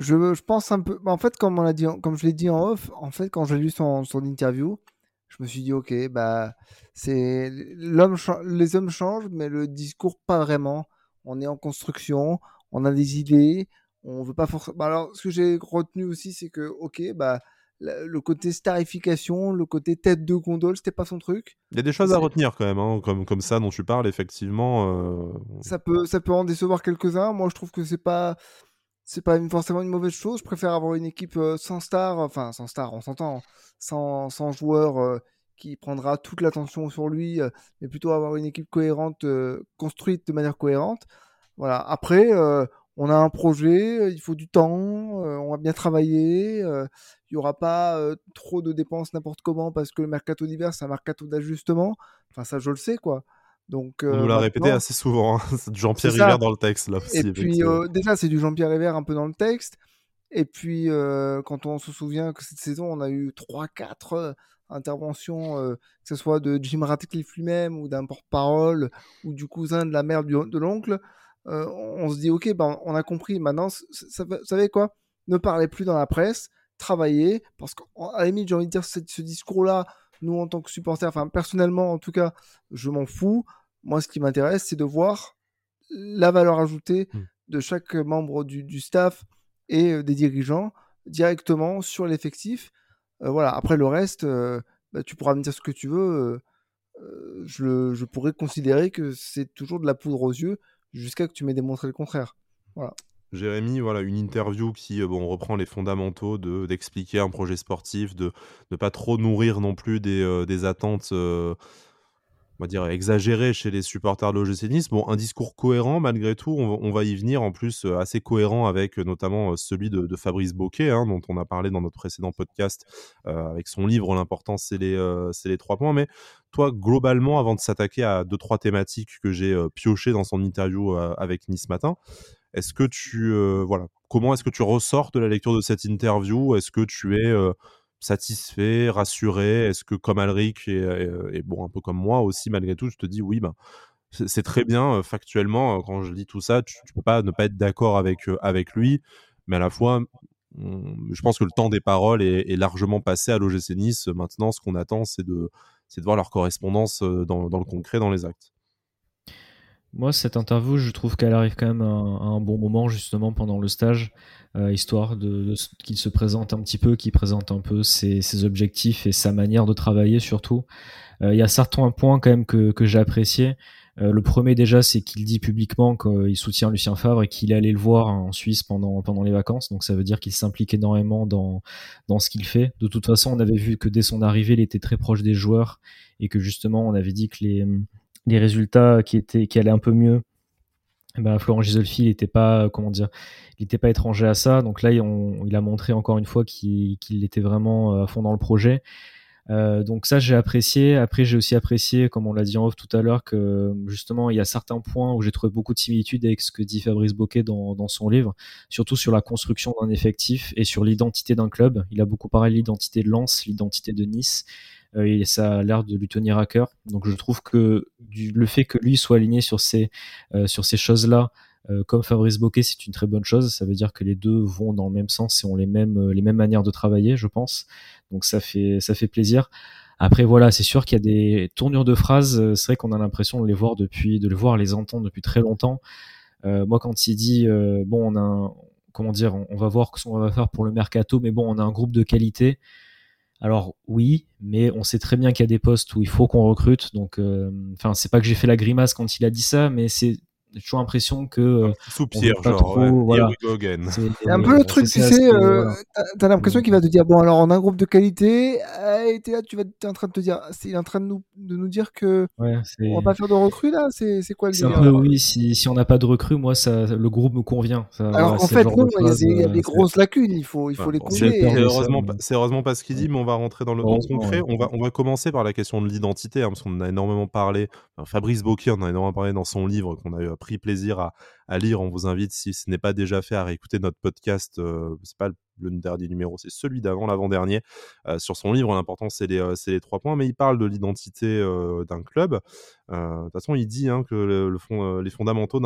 je, pense un peu. En fait, comme, on dit, comme je l'ai dit en off, en fait, quand j'ai lu son, son, interview, je me suis dit, ok, bah, c'est l'homme, les hommes changent, mais le discours pas vraiment. On est en construction, on a des idées, on veut pas forcément. Bah, alors, ce que j'ai retenu aussi, c'est que, ok, bah, le côté starification, le côté tête de gondole, c'était pas son truc. Il y a des choses à retenir quand même, hein, comme, comme ça dont tu parles, effectivement. Euh, ça, peut, ça peut en décevoir quelques-uns. Moi, je trouve que c'est pas c'est pas forcément une mauvaise chose. Je préfère avoir une équipe euh, sans star, enfin sans star, on s'entend, sans, sans joueur euh, qui prendra toute l'attention sur lui, euh, mais plutôt avoir une équipe cohérente, construite de manière cohérente. Voilà. Après, on a un projet, il faut du temps, on va bien travailler. il n'y aura pas trop de dépenses n'importe comment parce que le mercato d'hiver, c'est un mercato d'ajustement. Enfin, ça, je le sais, quoi. Donc, on nous l'a répété assez souvent. Hein. (laughs) C'est du Jean-Pierre River dans le texte là aussi. Et puis déjà c'est du Jean-Pierre River un peu dans le texte. Et puis quand on se souvient que cette saison on a eu 3-4 interventions, que ce soit de Jim Ratcliffe lui-même ou d'un porte-parole ou du cousin de la mère de l'oncle, on se dit ok ben on a compris. Maintenant, vous savez quoi? Ne parlez plus dans la presse. travailler, parce qu'à la limite, j'ai envie de dire, ce, ce discours-là, nous, en tant que supporters, enfin, personnellement, en tout cas, je m'en fous. Moi, ce qui m'intéresse, c'est de voir la valeur ajoutée Mm. de chaque membre du, du staff et euh, des dirigeants directement sur l'effectif. Euh, voilà. Après, le reste, euh, bah, tu pourras me dire ce que tu veux. euh, je, je pourrais considérer que c'est toujours de la poudre aux yeux jusqu'à que tu m'aies démontré le contraire. Jérémy, voilà, une interview qui bon, reprend les fondamentaux de d'expliquer un projet sportif, de ne pas trop nourrir non plus des, des attentes, on va dire, exagérées chez les supporters de l'OGC Nice. Bon, un discours cohérent malgré tout, on, va- y venir, en plus euh, assez cohérent avec euh, notamment euh, celui de, Fabrice Boquet, hein, dont on a parlé dans notre précédent podcast, avec son livre L'important, c'est les, trois points. Mais toi, globalement, avant de s'attaquer à deux, trois thématiques que j'ai piochées dans son interview avec Nice Matin, est-ce que tu voilà comment est-ce que tu ressors de la lecture de cette interview? Est-ce que tu es satisfait, rassuré? Est-ce que comme Alric et, et- bon un peu comme moi aussi malgré tout, je te dis oui ben c'est très bien euh, factuellement euh, quand je lis tout ça, tu, tu peux pas ne pas être d'accord avec euh, avec lui, mais à la fois on- je pense que le temps des paroles est, largement passé à l'OGC Nice. Maintenant, ce qu'on attend, c'est de de voir leur correspondance euh, dans, dans le concret, dans les actes. Moi, cette interview, je trouve qu'elle arrive quand même à un, bon moment, justement, pendant le stage, euh, histoire qu'il se présente un petit peu, qu'il présente un peu ses, objectifs et sa manière de travailler, surtout. Euh, Il y a certains points, quand même, que, j'ai appréciés. Euh, le premier, déjà, c'est qu'il dit publiquement qu'il soutient Lucien Favre et qu'il est allé le voir en Suisse pendant, pendant les vacances. Donc, ça veut dire qu'il s'implique énormément dans, dans ce qu'il fait. De toute façon, on avait vu que dès son arrivée, il était très proche des joueurs et que, justement, on avait dit que les les résultats qui étaient qui allaient un peu mieux. Eh ben, Florent Gisolfi n'était pas comment dire il n'était pas étranger à ça. Donc là on- il a montré encore une fois qu'il était vraiment euh, à fond dans le projet. Euh, donc ça j'ai apprécié. Après j'ai aussi apprécié comme on l'a dit en off tout à l'heure que justement il y a certains points où j'ai trouvé beaucoup de similitudes avec ce que dit Fabrice Boquet dans, dans son livre surtout sur la construction d'un effectif et sur l'identité d'un club. Il a beaucoup parlé de l'identité de Lens l'identité de Nice. euh, et ça a l'air de lui tenir à cœur. Donc je trouve que le fait que lui soit aligné sur ces, euh, ces choses-là, euh, comme Fabrice Boquet, c'est une très bonne chose. Ça veut dire que les deux vont dans le même sens et ont les mêmes, euh, les mêmes manières de travailler, je pense. Donc ça fait, ça fait plaisir. Après voilà, c'est sûr qu'il y a des tournures de phrases. euh, C'est vrai qu'on a l'impression de les voir depuis, de les voir, les entendre depuis très longtemps. Euh, moi, quand il dit euh, bon, on a, un, comment dire, on, on va voir ce qu'on va faire pour le mercato, mais bon, on a un groupe de qualité. Alors oui, mais on sait très bien qu'il y a des postes où il faut qu'on recrute. Donc, euh, enfin, c'est pas que j'ai fait la grimace quand il a dit ça, mais c'est j'ai toujours l'impression que euh, Un petit soupir, on veut pas genre, trop, ouais, voilà. here we go again. c'est un peu le truc, tu sais, euh, t'as- l'impression qu'il va te dire, bon, alors on a un groupe de qualité, euh, et t'es là, tu vas, t'es en train de te dire, c'est- il est en train de nous, de nous dire que Ouais, on va pas faire de recrues là, c'est c'est quoi le c'est un délire peu oui. Si, si on n'a pas de recrue, moi, ça, le groupe me convient. Ça, Alors le fait, non, il y a des, il y a euh, des grosses lacunes, il faut, il faut les combler. c'est hein. heureusement, c'est heureusement pas ce qu'il dit, mais on va rentrer dans le, concret. On va, on va commencer par la question de l'identité, hein, parce qu'on en a énormément parlé. Fabrice Bocquier en a énormément parlé dans son livre qu'on a eu pris plaisir à, lire. On vous invite, si ce n'est pas déjà fait, à réécouter notre podcast. Euh, c'est pas le, dernier numéro, c'est celui d'avant, l'avant-dernier, euh, sur son livre. L'important, c'est les, euh, c'est les trois points. Mais il parle de l'identité euh, d'un club. Euh, De toute façon, il dit hein, que euh, les fondamentaux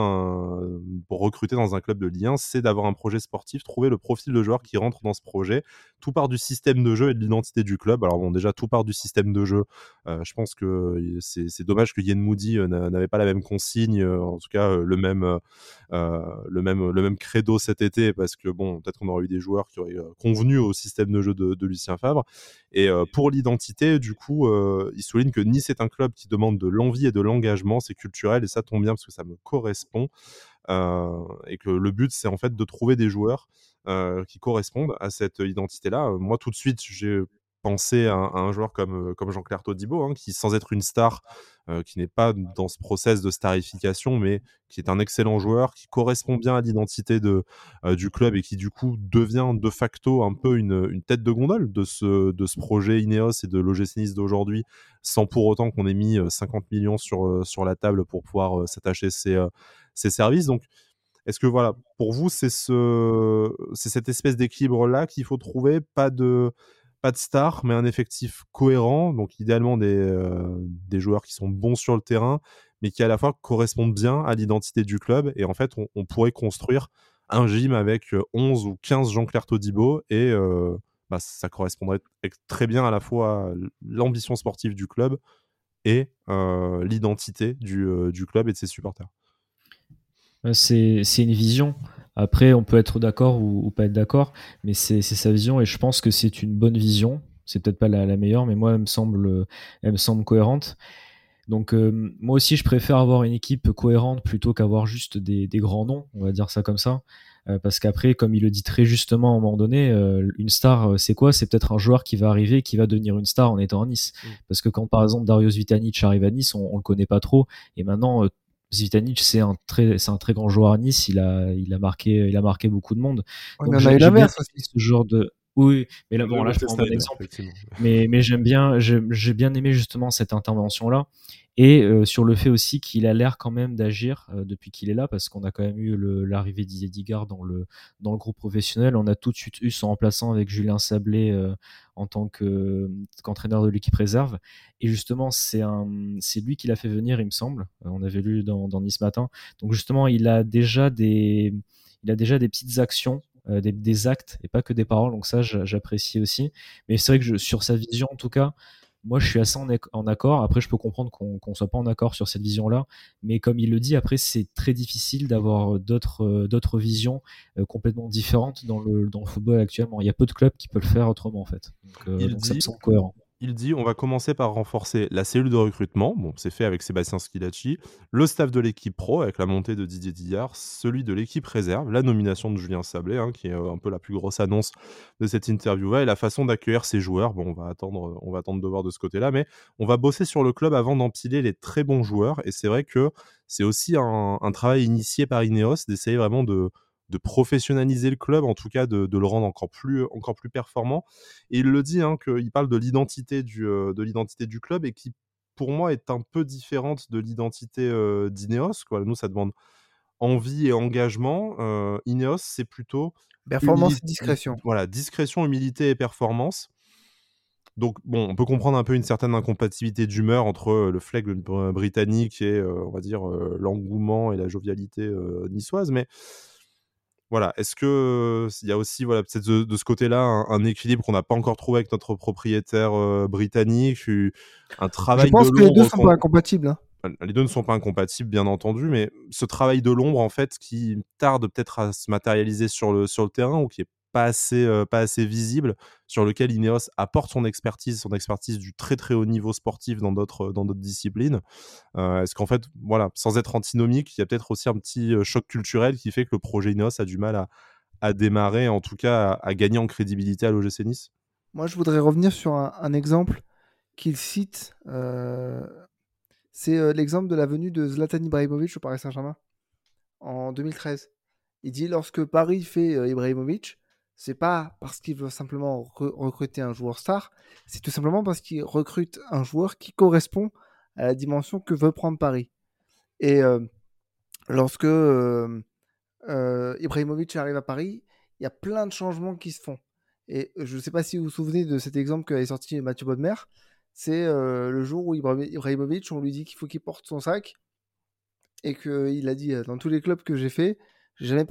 pour recruter dans un club de Ligue 1, c'est d'avoir un projet sportif, trouver le profil de joueur qui rentre dans ce projet. Tout part du système de jeu et de l'identité du club. Alors bon, déjà, tout part du système de jeu. Euh, je pense que c'est dommage que Yen Moody n'a- n'avait pas la même consigne, en tout cas le même, le même, le même credo cet été, parce que bon, peut-être qu'on aurait eu des joueurs qui auraient convenu au système de jeu de, Lucien Favre. Et pour l'identité, du coup, il souligne que Nice est un club qui demande de l'envie de l'engagement, c'est culturel et ça tombe bien parce que ça me correspond. Euh, et que le but, c'est en fait de trouver des joueurs euh, qui correspondent à cette identité-là. Euh, Moi, tout de suite, j'ai pensé à, un- joueur comme, comme Jean-Claire Todibo, hein, qui, sans être une star, qui n'est pas dans ce process de starification, mais qui est un excellent joueur, qui correspond bien à l'identité de, euh, du club et qui, du coup, devient de facto un peu une, une tête de gondole de ce, de ce projet Ineos et de l'OGC Nice d'aujourd'hui, sans pour autant qu'on ait mis euh, 50 millions sur, euh, sur la table pour pouvoir euh, s'attacher euh, ces services. Donc, est-ce que voilà, pour vous, c'est ce, c'est cette espèce d'équilibre là qu'il faut trouver, pas de, pas de star, mais un effectif cohérent, donc idéalement des, euh, des joueurs qui sont bons sur le terrain, mais qui à la fois correspondent bien à l'identité du club. Et en fait, on, pourrait construire un gym avec euh, 11 ou 15 Jean-Claire Todibo et euh, bah, ça correspondrait très bien à la fois à l'ambition sportive du club et l'identité du, du, club et de ses supporters. C'est une vision. Après, on peut être d'accord ou, pas être d'accord, mais c'est sa vision et je pense que c'est une bonne vision. C'est peut-être pas la, meilleure, mais moi, elle me semble, elle me semble cohérente. Donc, moi aussi, je préfère avoir une équipe cohérente plutôt qu'avoir juste des, des, grands noms, on va dire ça comme ça. Euh, parce qu'après, comme il le dit très justement à un moment donné, euh, une star, euh, c'est quoi? C'est peut-être un joueur qui va arriver, qui va devenir une star en étant à Nice. Mm. Parce que quand par exemple Darius Vitanic arrive à Nice, on, on le connaît pas trop, et maintenant Vitanic, c'est un très, c'est un très grand joueur à Nice. Il a, il a marqué, il a marqué beaucoup de monde. On Donc, en a eu aussi. Ce genre de, oui, mais là, bon, là, je prends un exemple. Mais, mais j'aime bien, j'ai bien aimé justement cette intervention-là. Et euh, sur le fait aussi qu'il a l'air quand même d'agir euh, depuis qu'il est là, parce qu'on a quand même eu l'arrivée Digard dans le, dans le groupe professionnel. On a tout de suite eu son remplaçant avec Julien Sablé euh, en tant qu'entraîneur de l'équipe réserve. Et justement, c'est lui qui l'a fait venir, il me semble. on avait lu dans, dans Nice Matin. Donc justement, il a déjà des, il a déjà des petites actions des, des, actes et pas que des paroles. Donc ça, j'apprécie aussi. Mais c'est vrai que je, sur sa vision, en tout cas, moi, je suis assez en, accord. Après, je peux comprendre qu'on ne soit pas en accord sur cette vision-là. Mais comme il le dit, après, c'est très difficile d'avoir d'autres euh, visions euh, complètement différentes dans le, dans le football actuellement. Il y a peu de clubs qui peuvent le faire autrement, en fait. Donc, euh, donc ça me semble cohérent il dit on va commencer par renforcer la cellule de recrutement. Bon, c'est fait avec Sébastien Schilacci, le staff de l'équipe pro avec la montée de Didier Dillard, celui de l'équipe réserve, la nomination de Julien Sablé, hein, qui est euh, un peu la plus grosse annonce de cette interview et la façon d'accueillir ses joueurs. Bon, on va attendre, on va attendre de voir de ce côté-là, mais on va bosser sur le club avant d'empiler les très bons joueurs. Et c'est vrai que c'est aussi un travail initié par Ineos d'essayer vraiment de de professionnaliser le club, en tout cas de, le rendre encore plus, encore plus performant. Et il le dit, hein, qu'il parle de l'identité du, euh, de l'identité du club et qui, pour moi, est un peu différente de l'identité euh, d'Ineos. Quoi. Nous, ça demande envie et engagement. Euh, Ineos, c'est plutôt... Performance et discrétion. Voilà, discrétion, humilité et performance. Donc, bon, on peut comprendre un peu une certaine incompatibilité d'humeur entre le flegme britannique et, on va dire, l'engouement et la jovialité niçoise, mais voilà, est-ce que il y a aussi voilà peut-être de, ce côté-là un, équilibre qu'on n'a pas encore trouvé avec notre propriétaire britannique, un travail. Je pense que les deux ne sont pas incompatibles. Hein. Les deux ne sont pas incompatibles, bien entendu, mais ce travail de l'ombre en fait qui tarde peut-être à se matérialiser sur le sur le terrain ou qui est pas assez, euh, pas assez visible, sur lequel Ineos apporte son expertise, son expertise du très très haut niveau sportif dans d'autres dans d'autres disciplines. Euh, est-ce qu'en fait, voilà, sans être antinomique, il y a peut-être aussi un petit euh, choc culturel qui fait que le projet Ineos a du mal à, à démarrer, en tout cas à, gagner en crédibilité à l'OGC Nice? Moi, je voudrais revenir sur un, exemple qu'il cite. c'est l'exemple de la venue de Zlatan Ibrahimovic au Paris Saint-Germain en 2013. Il dit lorsque Paris fait Ibrahimovic, c'est pas parce qu'il veut simplement recruter un joueur star, c'est tout simplement parce qu'il recrute un joueur qui correspond à la dimension que veut prendre Paris. Et euh, lorsque euh, euh, Ibrahimovic arrive à Paris, il y a plein de changements qui se font. Et je ne sais pas si vous vous souvenez de cet exemple qu'avait sorti Mathieu Bodmer. C'est le jour où Ibrahimovic, on lui dit qu'il faut qu'il porte son sac et qu'il a dit dans tous les clubs que j'ai fait, j'ai jamais,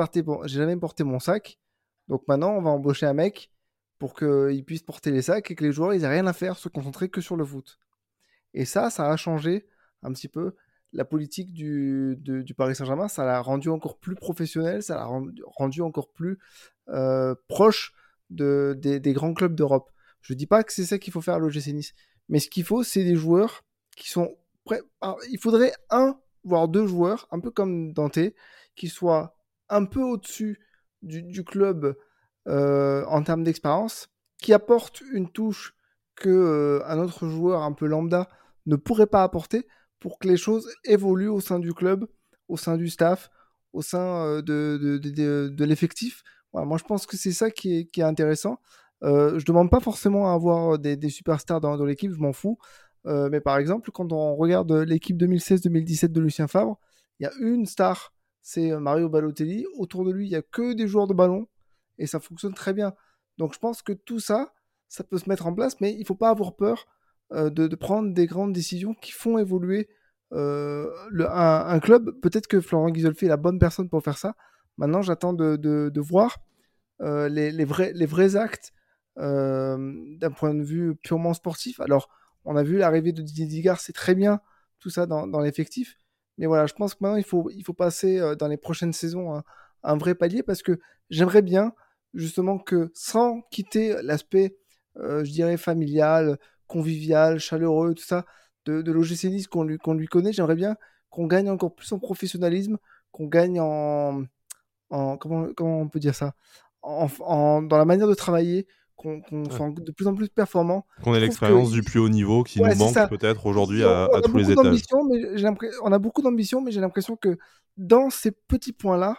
jamais porté mon sac donc maintenant, on va embaucher un mec pour qu'il puisse porter les sacs et que les joueurs, ils aient rien à faire, se concentrer que sur le foot. Et ça, ça a changé un petit peu la politique du, Paris Saint-Germain. Ça l'a rendu encore plus professionnel, ça l'a rendu, encore plus euh, proche de, des, grands clubs d'Europe. Je ne dis pas que c'est ça qu'il faut faire à l'OGC Nice, mais ce qu'il faut, c'est des joueurs qui sont prêts. il faudrait un, voire deux joueurs, un peu comme Dante, qui soient un peu au-dessus du, club euh, en termes d'expérience, qui apporte une touche que euh, un autre joueur un peu lambda ne pourrait pas apporter pour que les choses évoluent au sein du club, au sein du staff, au sein euh, de, de, l'effectif. moi, je pense que c'est ça qui est, qui est intéressant. Je demande pas forcément à avoir des, superstars dans, dans l'équipe, je m'en fous. mais par exemple, quand on regarde l'équipe 2016-2017 de Lucien Favre, il y a une star c'est euh, Mario Balotelli. Autour de lui, il n'y a que des joueurs de ballon et ça fonctionne très bien. Donc je pense que tout ça, ça peut se mettre en place, mais il ne faut pas avoir peur euh, de, prendre des grandes décisions qui font évoluer euh, un, club. Peut-être que Florent Ghisolfi est la bonne personne pour faire ça. Maintenant, j'attends de, voir les, vrais, actes d'un point de vue purement sportif. Alors, on a vu l'arrivée de Didier Digard, c'est très bien tout ça dans l'effectif. Mais voilà, je pense que maintenant, il faut, il faut passer dans les prochaines saisons un, un vrai palier parce que j'aimerais bien justement que sans quitter l'aspect, je dirais, familial, convivial, chaleureux, tout ça, de, de l'OGC Nice qu'on lui, qu'on lui connaît, j'aimerais bien qu'on gagne encore plus en professionnalisme, qu'on gagne en, en comment, comment, on peut dire ça? En, dans la manière de travailler, qu'on soit de plus en plus performant. Qu'on ait l'expérience du plus haut niveau qui nous manque peut-être aujourd'hui à, à tous les étages. Mais on a beaucoup d'ambition, mais j'ai l'impression que dans ces petits points-là,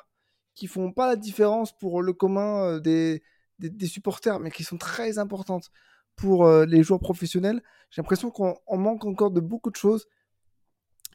qui font pas la différence pour le commun euh, des, des, des supporters, mais qui sont très importantes pour euh, les joueurs professionnels, j'ai l'impression qu'on manque encore de beaucoup de choses.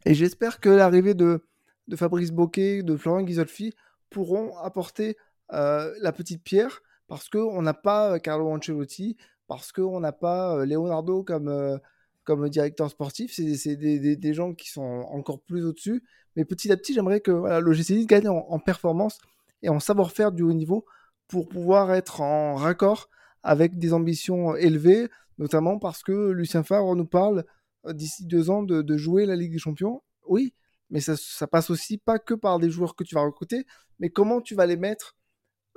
Et j'espère que l'arrivée de, de Fabrice Boquet, de Florian Ghisolfi pourront apporter euh, la petite pierre parce qu'on n'a pas euh, Carlo Ancelotti, parce qu'on n'a pas Leonardo comme, comme directeur sportif. C'est des, des, gens qui sont encore plus au-dessus. Mais petit à petit, j'aimerais que voilà, l'OGC gagne en, performance et en savoir-faire du haut niveau pour pouvoir être en raccord avec des ambitions élevées, notamment parce que Lucien Favre nous parle euh, d'ici deux ans de, jouer la Ligue des Champions. Oui, mais ça, ça, passe aussi pas que par des joueurs que tu vas recruter, mais comment tu vas les mettre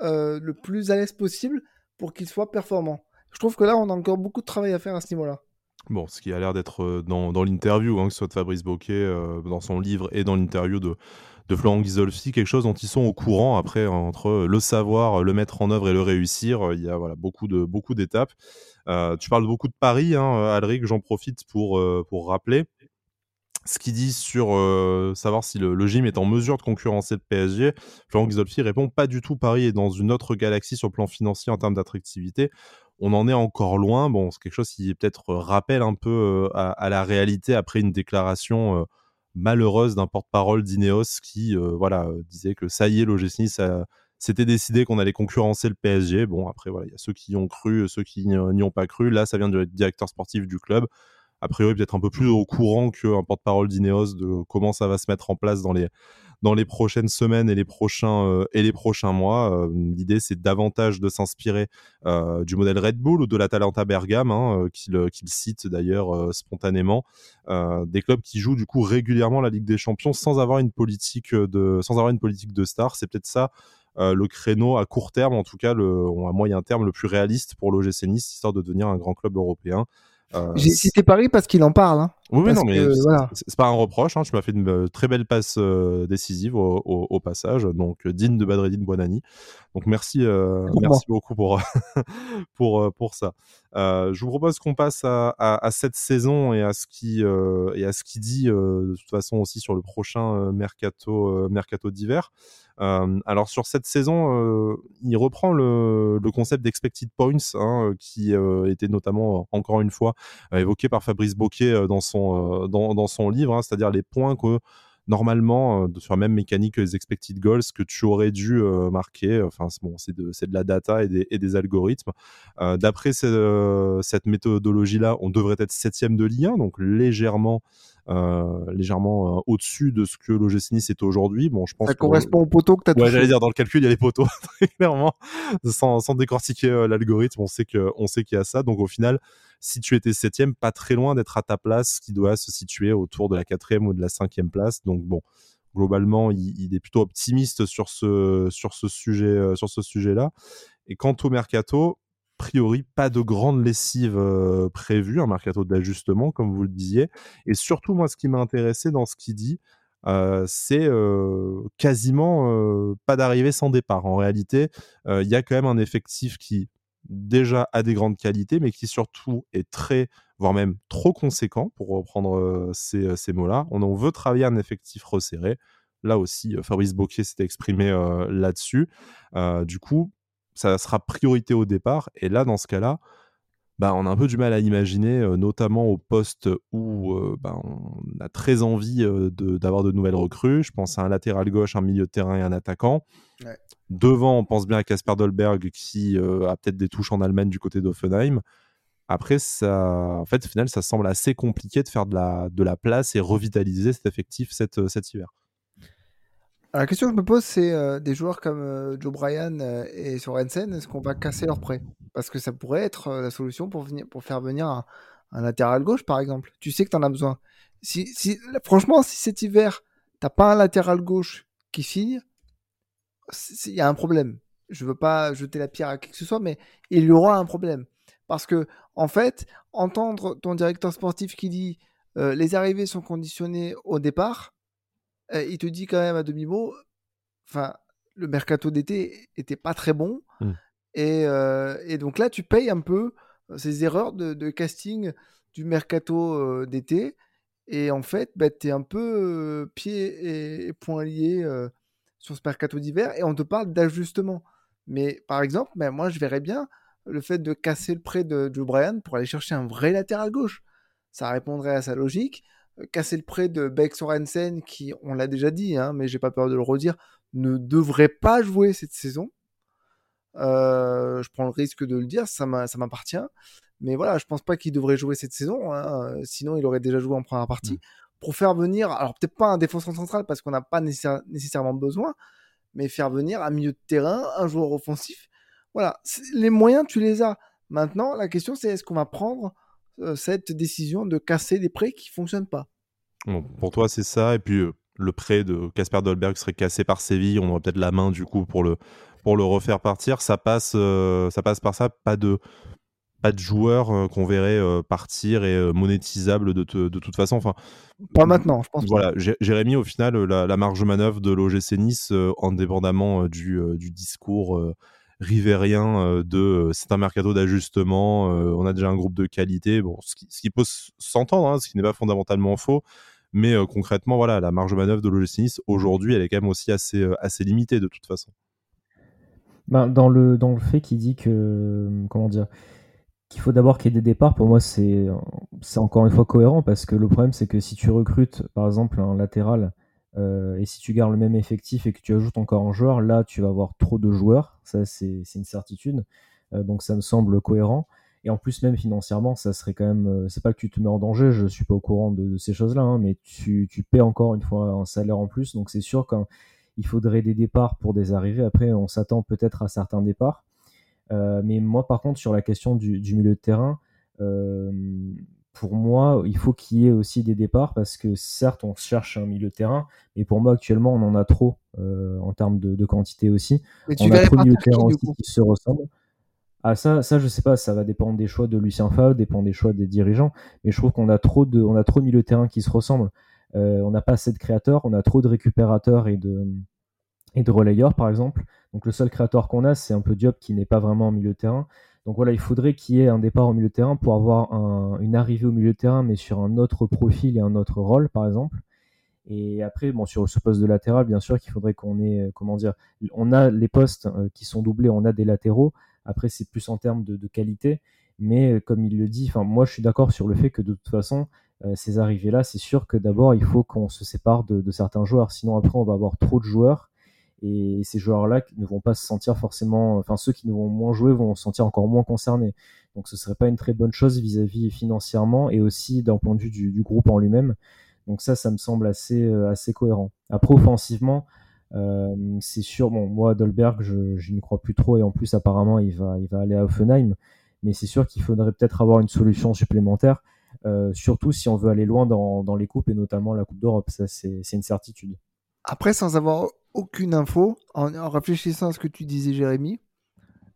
euh, le plus à l'aise possible pour qu'ils soient performants. Je trouve que là, on a encore beaucoup de travail à faire à ce niveau-là. Bon, ce qui a l'air d'être euh, dans, dans l'interview, hein, que ce soit de Fabrice Boquet, dans son livre et dans l'interview de, de Florent Ghisolfi, quelque chose dont ils sont au courant. Après, entre le savoir, le mettre en œuvre et le réussir, il y a voilà, beaucoup, de, beaucoup d'étapes. Euh, tu parles beaucoup de Paris, hein, Alric, j'en profite pour, euh, pour rappeler ce qu'il dit sur euh, savoir si le, gym est en mesure de concurrencer le PSG, Florent Ghisolfi répond pas du tout. Paris est dans une autre galaxie sur le plan financier en termes d'attractivité. On en est encore loin. Bon, c'est quelque chose qui peut-être rappelle un peu à, à, la réalité après une déclaration malheureuse d'un porte-parole d'Ineos qui euh, voilà euh, disait que ça y est, l'OGC Nice c'était décidé qu'on allait concurrencer le PSG. Bon, après, voilà, il y a ceux qui y ont cru, ceux qui n'y ont pas cru. Là, ça vient du directeur sportif du club. A priori, peut-être un peu plus au courant qu'un porte-parole d'Ineos de comment ça va se mettre en place dans les, dans prochaines semaines et les prochains, euh, et les prochains mois. Euh, l'idée, c'est davantage de s'inspirer euh, du modèle Red Bull ou de l'Atalanta Bergame, hein, qu'il cite d'ailleurs spontanément. des clubs qui jouent du coup régulièrement la Ligue des Champions sans avoir une politique de, sans star. C'est peut-être ça. le créneau à court terme, en tout cas le, à moyen terme, le plus réaliste pour l'OGC Nice, histoire de devenir un grand club européen. Euh, J'ai cité Paris parce qu'il en parle. Hein. Oui, non, mais c'est pas un reproche. Hein. Tu m'as fait une euh, très belle passe euh, décisive au, passage, donc digne de Badreddine Buonani. Donc merci, merci beaucoup pour (laughs) pour pour ça. je vous propose qu'on passe à, à, cette saison et à ce qui et à ce qui dit de toute façon aussi sur le prochain mercato mercato d'hiver. Euh, alors sur cette saison, euh, il reprend le, concept d'expected points, hein, qui euh, était notamment encore une fois évoqué par Fabrice Boquet dans son dans, son livre, hein, c'est-à-dire les points que normalement, sur la même mécanique que les expected goals, que tu aurais dû marquer. Enfin, bon, c'est de, la data et des, algorithmes. D'après cette méthodologie-là, on devrait être septième de Ligue 1, donc légèrement euh, légèrement euh, au-dessus de ce que l'OGC Nice est aujourd'hui. Bon, je pense ça correspond au poteau que tu as Ouais, j'allais dire dans le calcul, il y a les poteaux (laughs) très clairement. Sans, sans décortiquer euh, l'algorithme, on sait que on sait qu'il y a ça. Donc au final, si tu étais septième, pas très loin d'être à ta place, qui doit se situer autour de la quatrième ou de la cinquième place. Donc bon, globalement, il, il, est plutôt optimiste sur ce sur ce sujet sur ce sujet-là. Et quant au mercato, priori, pas de grande lessive euh, prévue, un mercato d'ajustement, comme vous le disiez. Et surtout, moi, ce qui m'a intéressé dans ce qu'il dit, euh, c'est euh, quasiment pas d'arrivée sans départ. En réalité, il y a quand même un effectif qui déjà a des grandes qualités, mais qui surtout est très, voire même trop conséquent, pour reprendre ces, mots-là. On veut travailler un effectif resserré. Là aussi, Fabrice Boquet s'était exprimé là-dessus. du coup, ça sera priorité au départ. Et là, dans ce cas-là, bah, on a un peu du mal à imaginer, euh, notamment au poste où euh, bah, on a très envie euh, d'avoir de, nouvelles recrues. Je pense à un latéral gauche, un milieu de terrain et un attaquant. Devant, on pense bien à Casper Dolberg qui a peut-être des touches en Allemagne du côté d'Offenheim. Après, ça, en fait, au final, ça semble assez compliqué de faire de la, de la place et revitaliser cet effectif cet, cet hiver. La question que je me pose, c'est des joueurs comme Joe Bryan et Sorensen, est-ce qu'on va casser leur prêt Parce que ça pourrait être la solution pour, venir, pour faire venir un, latéral gauche, par exemple. Tu sais que tu en as besoin. Si, si, franchement, si cet hiver, t'as pas un latéral gauche qui signe, il y a un problème. Je veux pas jeter la pierre à qui que ce soit, mais il y aura un problème. Parce que, en fait, entendre ton directeur sportif qui dit les arrivées sont conditionnées au départ, il te dit quand même à demi-mot, enfin, le mercato d'été était pas très bon. Mmh. Et, donc là, tu payes un peu ces erreurs de, casting du mercato d'été. Et en fait, bah, tu es un peu pied et, poings liés sur ce mercato d'hiver et on te parle d'ajustement. Mais par exemple, bah, moi, je verrais bien le fait de casser le prêt de Joe Bryan pour aller chercher un vrai latéral gauche. Ça répondrait à sa logique. Euh, casser le prêt de Beck Sorensen, qui, on l'a déjà dit, hein, mais j'ai pas peur de le redire, ne devrait pas jouer cette saison. Euh, je prends le risque de le dire, ça m'appartient. Mais voilà, je pense pas qu'il devrait jouer cette saison. Hein, sinon, il aurait déjà joué en première partie. Mmh. Pour faire venir, alors peut-être pas un défenseur central parce qu'on n'a pas nécessairement besoin, mais faire venir un milieu de terrain, un joueur offensif. Voilà, les moyens, tu les as. Maintenant, la question, c'est est-ce qu'on va prendre cette décision de casser des prêts qui fonctionnent pas. pour toi, c'est ça. Et puis, euh, le prêt de Casper Dolberg serait cassé par Séville. On aurait peut-être la main, du coup, pour le, pour le refaire partir. Ça passe, euh, ça passe par ça. Pas de, pas de joueurs qu'on verrait partir et monétisable de, de, toute façon. Enfin, pas maintenant, je pense. Voilà, Jérémy, au final, la, marge de manœuvre de l'OGC Nice, indépendamment du, du discours rivérien euh, de euh, c'est un mercato d'ajustement, euh, on a déjà un groupe de qualité, bon, ce qui, peut s'entendre, hein, ce qui n'est pas fondamentalement faux, mais concrètement, voilà, la marge de manœuvre de l'OGC aujourd'hui, elle est quand même aussi assez, limitée de toute façon. Ben, dans, le, dans le fait qu'il dit que, comment dire, qu'il faut d'abord qu'il y ait des départs, pour moi, c'est encore une fois cohérent parce que le problème, c'est que si tu recrutes, par exemple, un latéral euh, et si tu gardes le même effectif et que tu ajoutes encore un joueur, là, tu vas avoir trop de joueurs. Ça, c'est une certitude. Euh, donc, ça me semble cohérent. Et en plus, même financièrement, ça serait quand même. Euh, c'est pas que tu te mets en danger, je suis pas au courant de, ces choses-là, hein, mais tu, tu paies encore une fois un salaire en plus. Donc, c'est sûr qu'il faudrait des départs pour des arrivées. Après, on s'attend peut-être à certains départs. mais moi, par contre, sur la question du, du milieu de terrain, pour moi, il faut qu'il y ait aussi des départs parce que certes, on cherche un milieu de terrain, mais pour moi, actuellement, on en a trop euh, en termes de, quantité aussi. on a trop de milieux de terrain aussi qui se ressemblent. Ah, ça, ça, je sais pas, ça va dépendre des choix de Lucien Favre, dépendre des choix des dirigeants, mais je trouve qu'on a trop de, on a trop de milieux de terrain qui se ressemblent. Euh, on n'a pas assez de créateurs, on a trop de récupérateurs et de, et de relayeurs, par exemple. Donc le seul créateur qu'on a, c'est un peu Diop qui n'est pas vraiment en milieu de terrain. Donc voilà, il faudrait qu'il y ait un départ au milieu de terrain pour avoir une arrivée au milieu de terrain, mais sur un autre profil et un autre rôle, par exemple. Et après, bon, sur ce poste de latéral, bien sûr qu'il faudrait qu'on ait, euh, comment dire, on a les postes euh, qui sont doublés, on a des latéraux. Après, c'est plus en termes de, qualité. Mais euh, comme il le dit, moi, je suis d'accord sur le fait que de toute façon, ces arrivées-là, c'est sûr que d'abord, il faut qu'on se sépare de, certains joueurs. Sinon, après, on va avoir trop de joueurs et ces joueurs-là ne vont pas se sentir forcément, enfin ceux qui ne vont moins jouer vont se sentir encore moins concernés. Donc ce serait pas une très bonne chose vis-à-vis financièrement et aussi d'un point de vue du, groupe en lui-même. Donc ça, ça me semble assez, euh, assez cohérent. Après offensivement, euh, c'est sûr, bon moi Dolberg, je, n'y crois plus trop et en plus apparemment il va, il va aller à Offenheim. Mais c'est sûr qu'il faudrait peut-être avoir une solution supplémentaire, euh, surtout si on veut aller loin dans, dans les coupes et notamment la Coupe d'Europe. Ça c'est une certitude. Après, sans avoir aucune info. En, réfléchissant à ce que tu disais, Jérémy,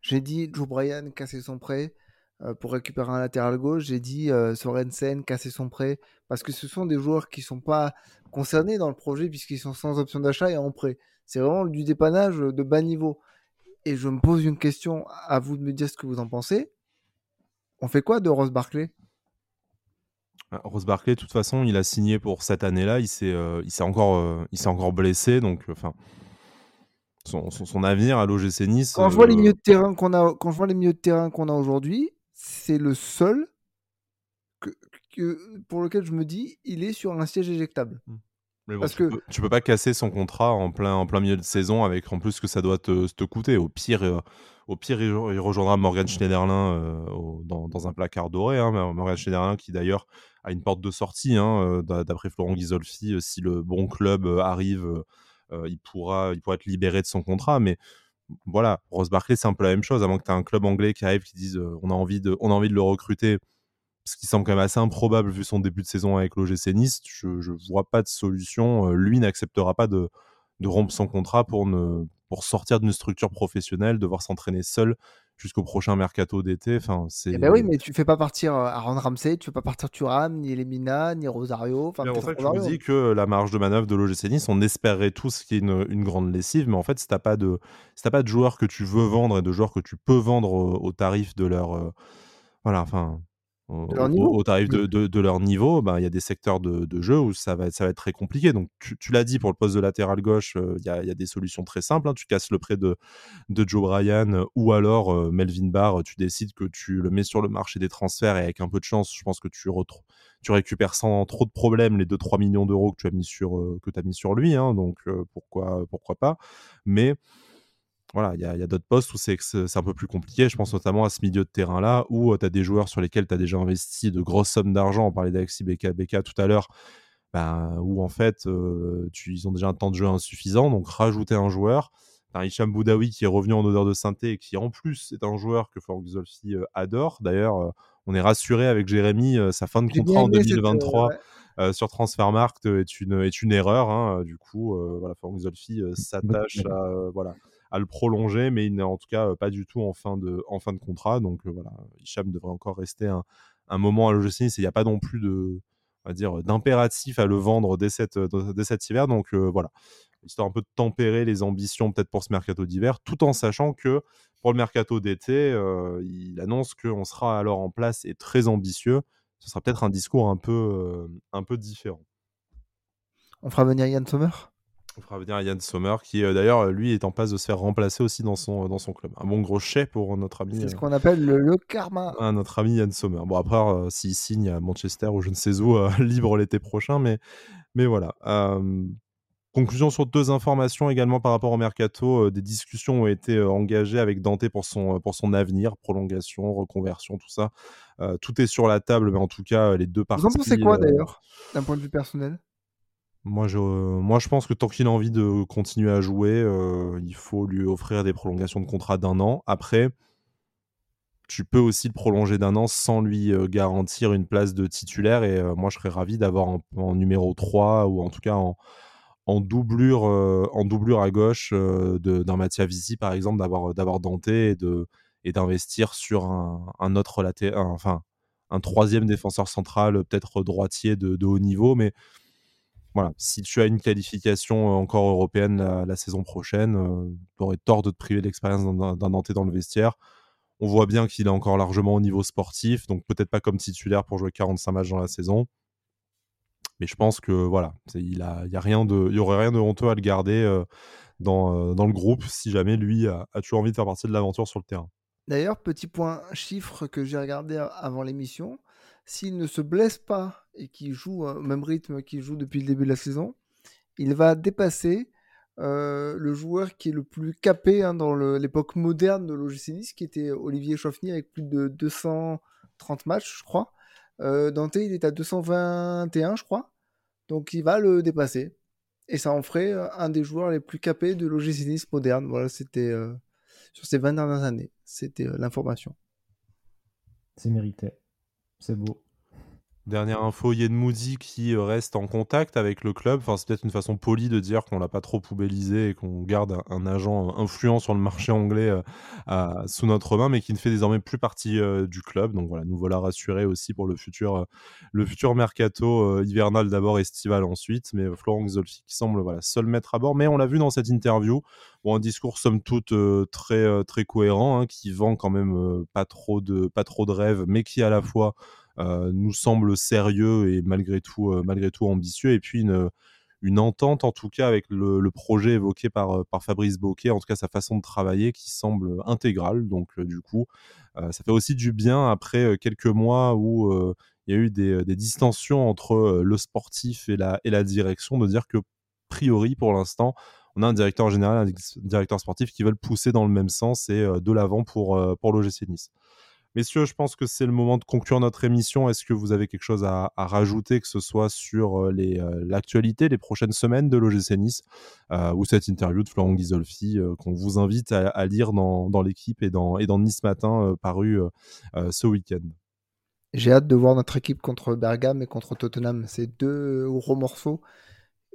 j'ai dit Joe Bryan casser son prêt euh, pour récupérer un latéral gauche. J'ai dit euh, Sorensen casser son prêt parce que ce sont des joueurs qui ne sont pas concernés dans le projet puisqu'ils sont sans option d'achat et en prêt. C'est vraiment du dépannage de bas niveau. Et je me pose une question à vous de me dire ce que vous en pensez. On fait quoi de Ross Barclay ah, Rose Barclay, de toute façon, il a signé pour cette année-là. Il s'est, euh, il s'est encore, euh, il s'est encore blessé, donc enfin, son, son, avenir à l'OGC Nice. Quand je vois les euh, milieux de terrain qu'on a, quand je vois les milieux de terrain qu'on a aujourd'hui, c'est le seul que, pour lequel je me dis, il est sur un siège éjectable. Hmm. Parce tu, que... peux, tu peux pas casser son contrat en plein, en plein milieu de saison avec en plus que ça doit te, te coûter. Au pire, au pire, il, rejoindra Morgan Schneiderlin dans, dans, un placard doré. Hein, Morgan Schneiderlin qui d'ailleurs a une porte de sortie, hein, d'après Florent Ghisolfi, si le bon club arrive il, pourra, il pourra être libéré de son contrat. Mais voilà, Rose Barclay, c'est un peu la même chose, avant que tu aies un club anglais qui arrive, qui dise on, a envie de, on a envie de le recruter, ce qui semble quand même assez improbable vu son début de saison avec l'OGC Nice. Je ne vois pas de solution. lui n'acceptera pas de rompre son contrat pour, ne, pour sortir d'une structure professionnelle, devoir s'entraîner seul jusqu'au prochain mercato d'été. Enfin, c'est. Eh ben oui, mais tu fais pas partir euh, Aaron Ramsey, tu fais pas partir Thuram, ni Lemina, ni Rosario. Enfin, en fait, je vous dis que la marge de manœuvre de l'OGC Nice, on espérait tous qu'il y ait une, une, grande lessive, mais en fait, si t'as pas de, si t'as pas de joueurs que tu veux vendre et de joueurs que tu peux vendre au, tarif de leur, euh, voilà, enfin, au, tarif de, de, leur niveau, ben, il y a des secteurs de, de, jeu où ça va, ça va être très compliqué. Donc, tu, tu l'as dit, pour le poste de latéral gauche, il y, a, y, a, des solutions très simples. Hein. Tu casses le prêt de, de Joe Bryan ou alors Melvin Barr, tu décides que tu le mets sur le marché des transferts et avec un peu de chance, je pense que tu, tu récupères sans trop de problèmes les 2-3 millions d'euros que tu as mis sur, que as mis sur lui. Hein. donc, pourquoi, pourquoi pas Mais voilà, il y a, d'autres postes où c'est un peu plus compliqué. Je pense notamment à ce milieu de terrain-là où euh, tu as des joueurs sur lesquels tu as déjà investi de grosses sommes d'argent. On parlait d'Alexis BK, tout à l'heure, ben, où en fait, euh, tu, ils ont déjà un temps de jeu insuffisant. Donc, rajouter un joueur. Un Hicham Boudaoui qui est revenu en odeur de synthé et qui en plus est un joueur que Franck Zolfi euh, adore. D'ailleurs, on est rassuré avec Jérémy, sa fin de contrat en 2023. sur Transfermarkt est une, est une erreur. Hein. Du coup, voilà, Franck Zolfi s'attache à, voilà, à le prolonger, mais il n'est en tout cas pas du tout en fin de, contrat. Donc voilà, Hicham devrait encore rester un, moment à l'OGC Il n'y a pas non plus de, on va dire, d'impératif à le vendre dès, cet hiver. Donc voilà, histoire un peu de tempérer les ambitions peut-être pour ce mercato d'hiver, tout en sachant que pour le mercato d'été, il annonce qu'on sera alors en place et très ambitieux. Ce sera peut-être un discours un peu différent. On fera venir Yann Sommer? On fera venir Yann Sommer, qui euh, d'ailleurs, lui, est en passe de se faire remplacer aussi dans son, euh, dans son club. Un bon gros chèque pour notre ami. C'est ce euh, qu'on appelle le, karma. notre ami Yann Sommer. Bon, après, s'il signe à Manchester ou je ne sais où, (laughs) libre l'été prochain, mais, mais voilà. Conclusion sur deux informations également par rapport au mercato. des discussions ont été engagées avec Dante pour son, pour son avenir, prolongation, reconversion, tout ça. tout est sur la table, mais en tout cas, les deux parties. Vous en pensez quoi d'ailleurs, d'un point de vue personnel? Moi je, moi, je pense que tant qu'il a envie de continuer à jouer, euh, il faut lui offrir des prolongations de contrat d'un an. Après, tu peux aussi le prolonger d'un an sans lui euh, garantir une place de titulaire. Et euh, moi, je serais ravi d'avoir en, numéro 3 ou en tout cas en, en doublure, en doublure à gauche d'un Mattia Visi, par exemple, d'avoir, Dante et, d'investir sur un, un autre enfin, un troisième défenseur central, peut-être droitier de, de haut niveau. Mais voilà, si tu as une qualification euh, encore européenne la, saison prochaine, euh, tu aurais tort de te priver de d'un Nantais dans le vestiaire. On voit bien qu'il est encore largement au niveau sportif, donc peut-être pas comme titulaire pour jouer 45 matchs dans la saison. Mais je pense que voilà, il, y a rien de, aurait rien de honteux à le garder euh, dans, le groupe si jamais lui a, a envie de faire partie de l'aventure sur le terrain. D'ailleurs, petit point chiffre que j'ai regardé avant l'émission, s'il ne se blesse pas et qu'il joue au même rythme qu'il joue depuis le début de la saison, il va dépasser euh, le joueur qui est le plus capé hein, dans l'époque moderne de l'OGC qui était Olivier Chauffny avec plus de 230 matchs, je crois. Euh, Dante, il est à 221, je crois. Donc il va le dépasser. Et ça en ferait euh, un des joueurs les plus capés de l'OGC moderne. Voilà, c'était sur ces 20 dernières années. C'était l'information. C'est mérité. C'est beau. Dernière info, Yen Moody qui euh, reste en contact avec le club. Enfin, c'est peut-être une façon polie de dire qu'on l'a pas trop poubellisé et qu'on garde un, agent influent sur le marché anglais euh, sous notre main, mais qui ne fait désormais plus partie euh, du club. Donc voilà, nous voilà rassurés aussi pour le futur, mercato hivernal d'abord, estival ensuite. Mais Florent Zolfi qui semble voilà seul maître à bord. Mais on l'a vu dans cette interview, un discours somme toute très très cohérent, hein, qui vend quand même pas trop de pas trop de rêves, mais qui à la fois euh, nous semble sérieux et malgré tout, euh, malgré tout ambitieux. Et puis une, entente, en tout cas, avec le, projet évoqué par, euh, Fabrice Bocquet, en tout cas sa façon de travailler qui semble intégrale. Donc, du coup, ça fait aussi du bien après quelques mois où il y a eu des, distensions entre le sportif et la, et la direction, de dire que, priori, pour l'instant, on a un directeur général, un directeur sportif qui veulent pousser dans le même sens et de l'avant pour, pour l'OGC Nice. Messieurs, je pense que c'est le moment de conclure notre émission. Est-ce que vous avez quelque chose à, rajouter, que ce soit sur l'actualité, les prochaines semaines de l'OGC Nice ou cette interview de Florent Ghisolfi qu'on vous invite à, lire dans, l'équipe et dans, Nice Matin paru ce week-end? J'ai hâte de voir notre équipe contre Bergame et contre Tottenham. C'est deux gros morceaux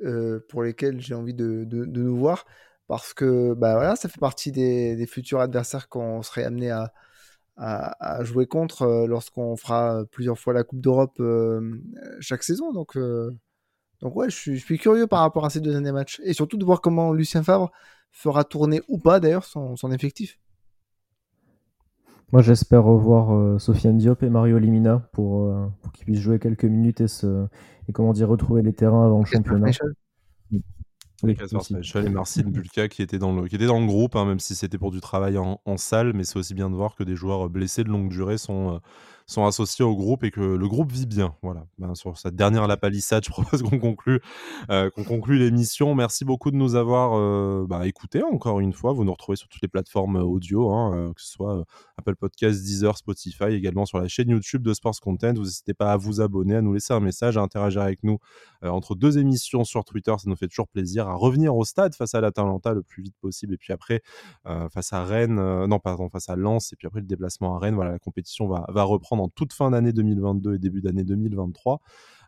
euh, pour lesquels j'ai envie de, nous voir. Parce que bah voilà, ça fait partie des, futurs adversaires qu'on serait amené à, jouer contre euh, lorsqu'on fera plusieurs fois la Coupe d'Europe euh, chaque saison. Donc, donc ouais, je suis, curieux par rapport à ces deux derniers matchs. Et surtout de voir comment Lucien Favre fera tourner ou pas d'ailleurs son effectif. Moi, j'espère revoir euh, Sofiane Diop et Mario Limina pour, euh, pour qu'ils puissent jouer quelques minutes et, se, et comment dire, retrouver les terrains avant le championnat. Oui, et Marcin Bulka qui était dans le, qui était dans le groupe, hein, même si c'était pour du travail en, en salle, mais c'est aussi bien de voir que des joueurs blessés de longue durée sont, euh, sont associés au groupe et que le groupe vit bien. Voilà. Ben, sur cette dernière la palissade, (laughs) je propose qu'on conclue, euh, qu'on conclue l'émission. Merci beaucoup de nous avoir euh, bah, écoutés encore une fois. Vous nous retrouvez sur toutes les plateformes euh, audio, hein, que ce soit Apple Podcasts, Deezer, Spotify, également sur la chaîne YouTube de Sports Content. Vous n'hésitez pas à vous abonner, à nous laisser un message, à interagir avec nous entre deux émissions sur Twitter. Ça nous fait toujours plaisir à revenir au stade face à l'Atalanta le plus vite possible et puis après face à Rennes, non pardon, face à Lens et puis après le déplacement à Rennes. Voilà, la compétition va, va reprendre en toute fin d'année 2022 et début d'année 2023.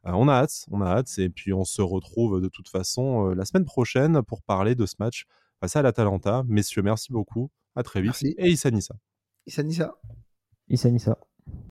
Euh, on a hâte, on a hâte, et puis on se retrouve de toute façon euh, la semaine prochaine pour parler de ce match face à l'Atalanta. Messieurs, merci beaucoup, à très vite. Merci. Et Issa Nissa. Issa Nissa. Issa Nissa.